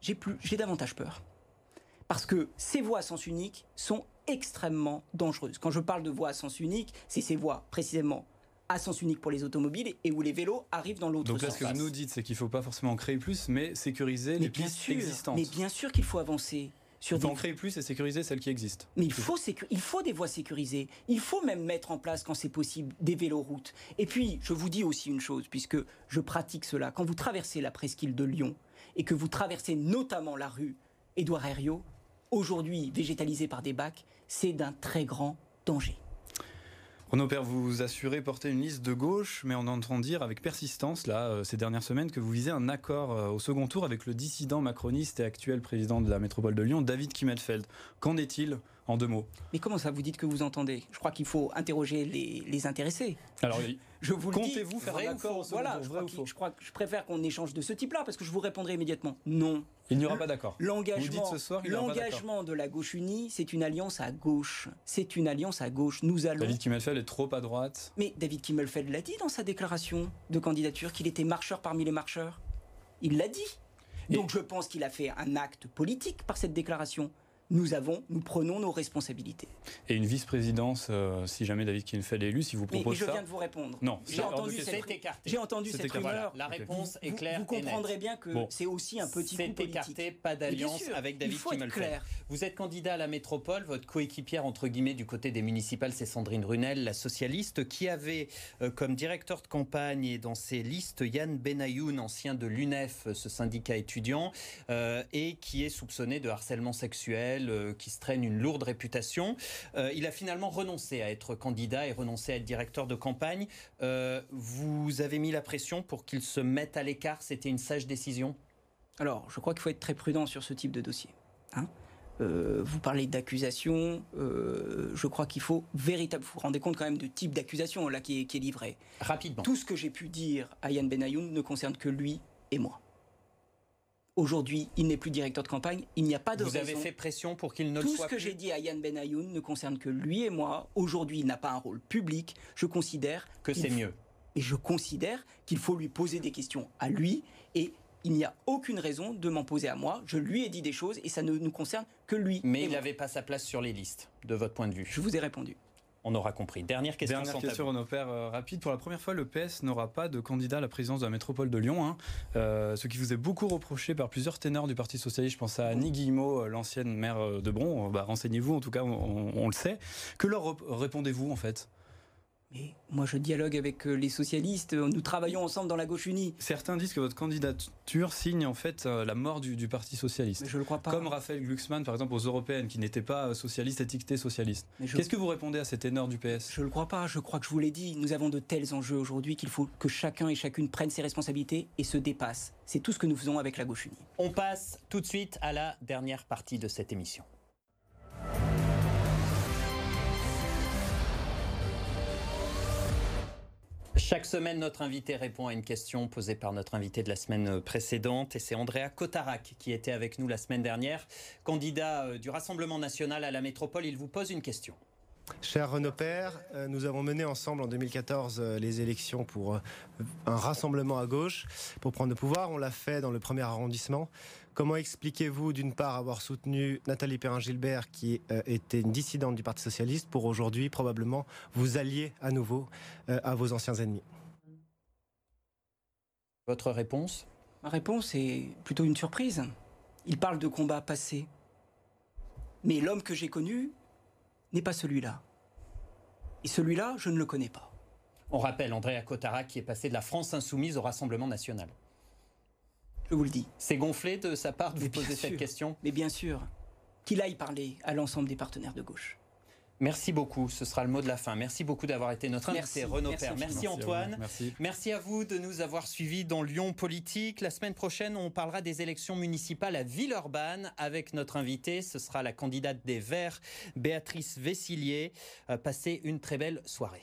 S2: j'ai plus, j'ai davantage peur. Parce que ces voies à sens unique sont extrêmement dangereuses. Quand je parle de voies à sens unique, c'est ces voies précisément à sens unique pour les automobiles et où les vélos arrivent dans l'autre
S3: Donc là,
S2: sens.
S3: ce que vous nous dites, c'est qu'il ne faut pas forcément en créer plus, mais sécuriser
S2: Mais
S3: les pistes
S2: sûr,
S3: existantes.
S2: mais bien sûr qu'il faut avancer sur des
S3: en créer plus et sécuriser celles qui existent.
S2: Mais il faut, sécu- il faut des voies sécurisées. Il faut même mettre en place, quand c'est possible, des véloroutes. Et puis, je vous dis aussi une chose, puisque je pratique cela. Quand vous traversez la presqu'île de Lyon et que vous traversez notamment la rue Édouard Herriot, aujourd'hui végétalisée par des bacs, c'est d'un très grand danger.
S3: Renaud Père, vous assurez porter une liste de gauche, mais on entend dire avec persistance, là, euh, ces dernières semaines, que vous visez un accord euh, au second tour avec le dissident macroniste et actuel président de la métropole de Lyon, David Kimmelfeld. Qu'en est-il en deux mots?
S2: Mais comment ça vous dites que vous entendez? Je crois qu'il faut interroger les, les intéressés.
S3: Alors, oui. [LAUGHS]
S2: Je vous le dis.
S3: Comptez-vous faire un accord au second
S2: Voilà,
S3: tour,
S2: je
S3: vrai
S2: crois,
S3: ou
S2: qu'il-
S3: faux?
S2: je crois que je préfère qu'on échange de ce type-là, parce que je vous répondrai immédiatement non.
S3: Il n'y aura pas d'accord.
S2: L'engagement de la gauche unie, c'est une alliance à gauche. C'est une alliance à gauche. Nous allons.
S3: David Kimmelfeld est trop à droite.
S2: Mais David Kimmelfeld l'a dit dans sa déclaration de candidature qu'il était marcheur parmi les marcheurs. Il l'a dit. Donc je pense qu'il a fait un acte politique par cette déclaration. Nous avons, nous prenons nos responsabilités.
S3: Et une vice-présidence, euh, si jamais David Kimmelfeld est élu, si vous
S2: Mais,
S3: propose
S2: mais je
S3: ça.
S2: viens de vous répondre.
S3: Non,
S2: j'ai entendu cette, j'ai entendu
S3: C'est
S2: cette
S3: écarté.
S2: rumeur.
S1: La réponse est claire
S2: Vous comprendrez bien que
S3: Bon.
S2: c'est aussi un petit coup
S1: C'est
S2: politique.
S1: écarté, pas
S2: Mais
S1: d'alliance avec David
S2: clair.
S1: Vous êtes candidat à la métropole, votre coéquipière entre guillemets du côté des municipales, c'est Sandrine Runel, la socialiste, qui avait euh, comme directeur de campagne et dans ses listes Yann Benayoun, ancien de l'UNEF, ce syndicat étudiant, euh, et qui est soupçonné de harcèlement sexuel, euh, qui se traîne une lourde réputation. Euh, il a finalement renoncé à être candidat et renoncé à être directeur de campagne. Euh, vous avez mis la pression pour qu'il se mette à l'écart. C'était une sage décision?
S2: Alors, je crois qu'il faut être très prudent sur ce type de dossier. hein. Euh, vous parlez d'accusations, euh, je crois qu'il faut véritablement... Vous vous rendez compte quand même du type d'accusation là qui est, qui est livré.
S1: Rapidement.
S2: Tout ce que j'ai pu dire à Yann Benayoun ne concerne que lui et moi. Aujourd'hui, il n'est plus directeur de campagne, il n'y a pas de
S1: Vous avez fait pression pour qu'il ne le
S2: Tout
S1: soit
S2: ce que j'ai dit à Yann Benayoun ne concerne que lui et moi. Aujourd'hui, il n'a pas un rôle public. Je considère
S1: Que c'est mieux.
S2: Et je considère qu'il faut lui poser des questions à lui. Et il n'y a aucune raison de m'en poser à moi. Je lui ai dit des choses et ça ne nous concerne que lui.
S1: Mais
S2: et
S1: il n'avait pas sa place sur les listes, de votre point de vue.
S2: Je vous ai répondu.
S1: On aura compris. Dernière question.
S3: Dernière
S1: sans
S3: question,
S1: tabou.
S3: Euh, rapide. Pour la première fois, le PS n'aura pas de candidat à la présidence de la métropole de Lyon. hein. Euh, ce qui vous est beaucoup reproché par plusieurs ténors du Parti Socialiste. Je pense à Annie Guillemot, euh, l'ancienne maire de Bron. Bah, Renseignez-vous, en tout cas, on, on- on le sait. Que leur répondez-vous, en fait?
S2: Mais moi, je dialogue avec euh, les socialistes. euh, Nous travaillons ensemble dans la gauche unie.
S3: Certains disent que votre candidature signe en fait euh, la mort du, du Parti Socialiste.
S2: Mais je le crois pas.
S3: Comme Raphaël Glucksmann, par exemple, aux européennes, qui n'était pas euh, socialiste, étiqueté socialiste.
S2: Mais je-
S3: Qu'est-ce que vous répondez à ces ténors du PS
S2: Je ne le crois pas. Je crois que je vous l'ai dit. Nous avons de tels enjeux aujourd'hui qu'il faut que chacun et chacune prenne ses responsabilités et se dépasse. C'est tout ce que nous faisons avec la gauche unie.
S1: On passe tout de suite à la dernière partie de cette émission. Chaque semaine, notre invité répond à une question posée par notre invité de la semaine précédente. Et c'est Andrea Cotarac qui était avec nous la semaine dernière, candidat euh, du Rassemblement national à la métropole. Il vous pose une question.
S4: Cher Renaud Père, euh, nous avons mené ensemble en 2014 euh, les élections pour euh, un rassemblement à gauche pour prendre le pouvoir. On l'a fait dans le premier arrondissement. Comment expliquez-vous d'une part avoir soutenu Nathalie Perrin-Gilbert qui euh, était une dissidente du Parti Socialiste pour aujourd'hui probablement vous allier à nouveau euh, à vos anciens ennemis?
S1: Votre réponse?
S2: Ma réponse est plutôt une surprise. Il parle de combats passés. Mais l'homme que j'ai connu n'est pas celui-là. Et celui-là, je ne le connais pas.
S1: On rappelle Andrea Cotarac qui est passé de la France insoumise au Rassemblement national.
S2: Je vous le dis.
S1: C'est gonflé de sa part de vous
S2: Mais
S1: poser cette question?
S2: Mais bien sûr, qu'il aille parler à l'ensemble des partenaires de gauche.
S1: Merci beaucoup, ce sera le mot de la fin. Merci beaucoup d'avoir été notre
S2: Merci,
S1: invité, Renaud
S2: merci
S1: Père. Merci Antoine.
S3: merci.
S1: Merci à vous de nous avoir suivis dans Lyon Politique. La semaine prochaine, on parlera des élections municipales à Villeurbanne avec notre invité. Ce sera la candidate des Verts, Béatrice Vessilier. Euh, Passez une très belle soirée.